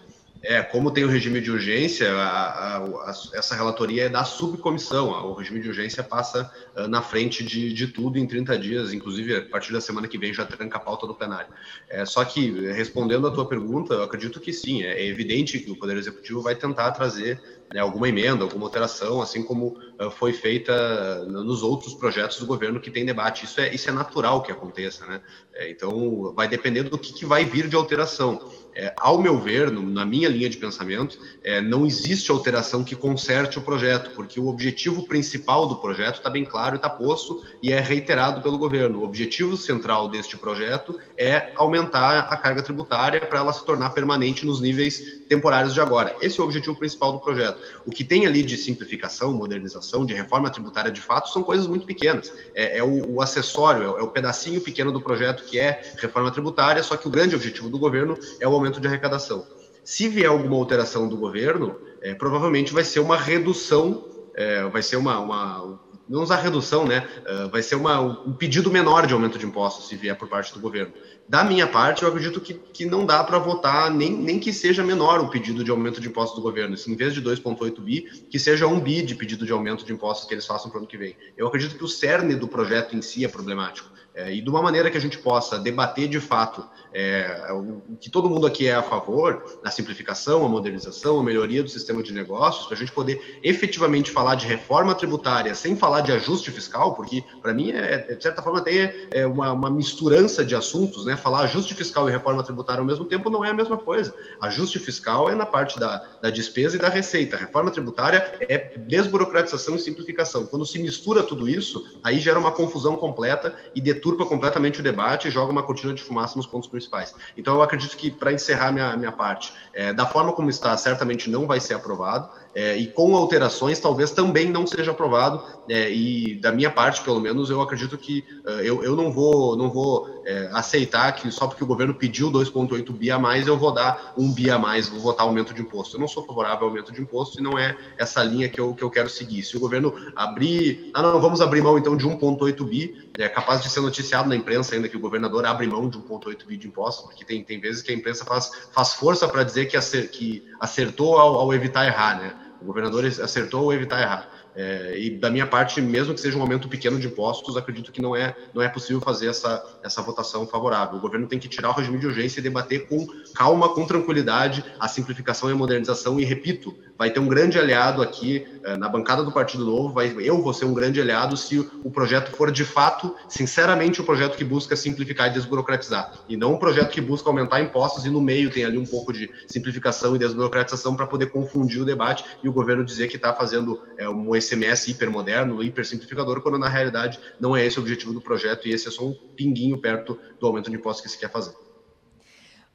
É, como tem o regime de urgência, a, a, a, essa relatoria é da subcomissão. O regime de urgência passa uh, na frente de, de, tudo em 30 dias, inclusive a partir da semana que vem já tranca a pauta do plenário. É, só que, respondendo à tua pergunta, eu acredito que sim, é, é evidente que o Poder Executivo vai tentar trazer né, alguma emenda, alguma alteração, assim como uh, foi feita nos outros projetos do governo que tem debate. Isso é, isso é natural que aconteça, né? É, então, vai depender do que, que vai vir de alteração. É, ao meu ver, no, na minha linha de pensamento, é, não existe alteração que conserte o projeto, porque o objetivo principal do projeto está bem claro está posto e é reiterado pelo governo. O objetivo central deste projeto é aumentar a carga tributária para ela se tornar permanente nos níveis temporários de agora. Esse é o objetivo principal do projeto. O que tem ali de simplificação, modernização, de reforma tributária de fato, são coisas muito pequenas. É, é o, o, acessório, é o, é o pedacinho pequeno do projeto que é reforma tributária, só que o grande objetivo do governo é o aumento de arrecadação. Se vier alguma alteração do governo, é, provavelmente vai ser uma redução, é, vai ser uma, uma não usar redução, né? Uh, vai ser uma, um pedido menor de aumento de impostos se vier por parte do governo. Da minha parte, eu acredito que, que não dá para votar nem, nem que seja menor o pedido de aumento de impostos do governo. Se, em vez de 2,8 bi, que seja um bi de pedido de aumento de impostos que eles façam para o ano que vem. Eu acredito que o cerne do projeto em si é problemático. É, e de uma maneira que a gente possa debater de fato é, o que todo mundo aqui é a favor, a simplificação, a modernização, a melhoria do sistema de negócios, para a gente poder efetivamente falar de reforma tributária sem falar de ajuste fiscal, porque para mim é, é, de certa forma até é uma, uma misturança de assuntos, né? Falar ajuste fiscal e reforma tributária ao mesmo tempo não é a mesma coisa. Ajuste fiscal é na parte da, da despesa e da receita. Reforma tributária é desburocratização e simplificação. Quando se mistura tudo isso, aí gera uma confusão completa e deturpa completamente o debate e joga uma cortina de fumaça nos pontos principais principais. Então, eu acredito que, para encerrar minha, minha parte, é, da forma como está, certamente não vai ser aprovado, é, e com alterações, talvez também não seja aprovado, é, e da minha parte, pelo menos, eu acredito que uh, eu, eu não vou, não vou é, aceitar que só porque o governo pediu 2,8 bi a mais, eu vou dar um bi a mais, vou votar aumento de imposto. Eu não sou favorável ao aumento de imposto e não é essa linha que eu, que eu quero seguir. Se o governo abrir, ah, não, vamos abrir mão então de 1,8 bi, é capaz de ser noticiado na imprensa ainda que o governador abre mão de 1,8 bi de impostos, porque tem, tem vezes que a imprensa faz, faz força para dizer que acertou ao, ao evitar errar, né? O governador acertou evitar errar. É, e da minha parte, mesmo que seja um aumento pequeno de impostos, acredito que não é, não é possível fazer essa, essa votação favorável. O governo tem que tirar o regime de urgência e debater com calma, com tranquilidade, a simplificação e a modernização. E repito, vai ter um grande aliado aqui é, na bancada do Partido Novo. Vai, eu vou ser um grande aliado se o projeto for de fato, sinceramente, o um projeto que busca simplificar e desburocratizar. E não um projeto que busca aumentar impostos e no meio tem ali um pouco de simplificação e desburocratização para poder confundir o debate e o governo dizer que está fazendo é, um SMS hipermoderno, hipersimplificador, quando na realidade não é esse o objetivo do projeto e esse é só um pinguinho perto do aumento de impostos que se quer fazer.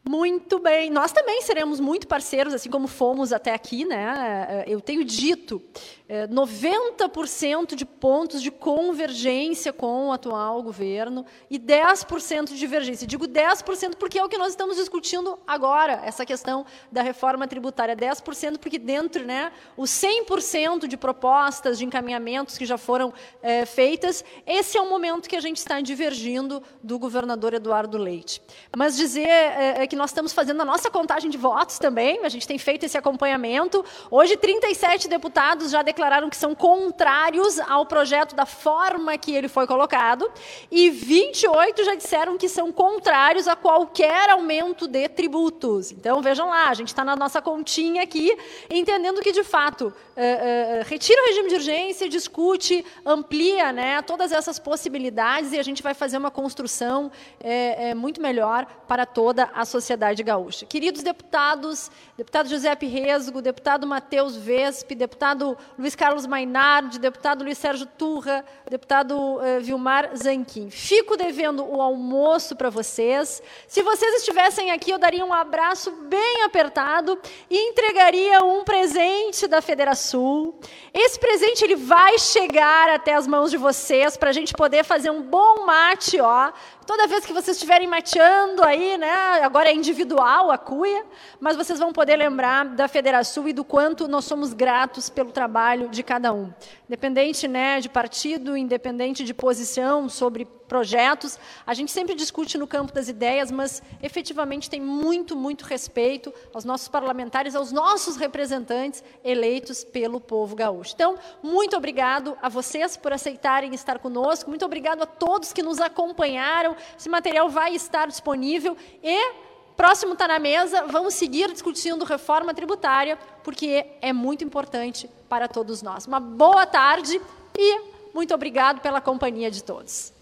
Muito bem. Nós também seremos muito parceiros, assim como fomos até aqui, né? Eu tenho dito 90% é, de pontos de convergência com o atual governo e 10% de divergência. Digo 10% porque é o que nós estamos discutindo agora, essa questão da reforma tributária. 10% porque dentro, né, os 100% de propostas, de encaminhamentos que já foram é, feitas, esse é o momento que a gente está divergindo do governador Eduardo Leite. Mas dizer é, é que nós estamos fazendo a nossa contagem de votos também, a gente tem feito esse acompanhamento. Hoje, 37 deputados já declararam declararam que são contrários ao projeto da forma que ele foi colocado, e 28 já disseram que são contrários a qualquer aumento de tributos. Então, vejam lá, a gente está na nossa continha aqui, entendendo que, de fato, uh, uh, retira o regime de urgência, discute, amplia né, todas essas possibilidades e a gente vai fazer uma construção é, é, muito melhor para toda a sociedade gaúcha. Queridos deputados, deputado José Resgo, deputado Matheus Vespe, deputado Luiz Luiz Carlos Mainardi, deputado Luiz Sérgio Turra, deputado uh, Vilmar Zanquim. Fico devendo o almoço para vocês. Se vocês estivessem aqui, eu daria um abraço bem apertado e entregaria um presente da Federação. Esse presente ele vai chegar até as mãos de vocês para a gente poder fazer um bom mate, ó, Toda vez que vocês estiverem mateando aí, né, agora é individual a cuia, mas vocês vão poder lembrar da Federação e do quanto nós somos gratos pelo trabalho de cada um. Independente né, de partido, independente de posição sobre projetos, a gente sempre discute no campo das ideias, mas efetivamente tem muito, muito respeito aos nossos parlamentares, aos nossos representantes eleitos pelo povo gaúcho. Então, muito obrigado a vocês por aceitarem estar conosco, muito obrigado a todos que nos acompanharam. Esse material vai estar disponível e próximo está na mesa, vamos seguir discutindo reforma tributária, porque é muito importante para todos nós. Uma boa tarde e muito obrigado pela companhia de todos.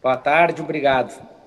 Boa tarde, obrigado.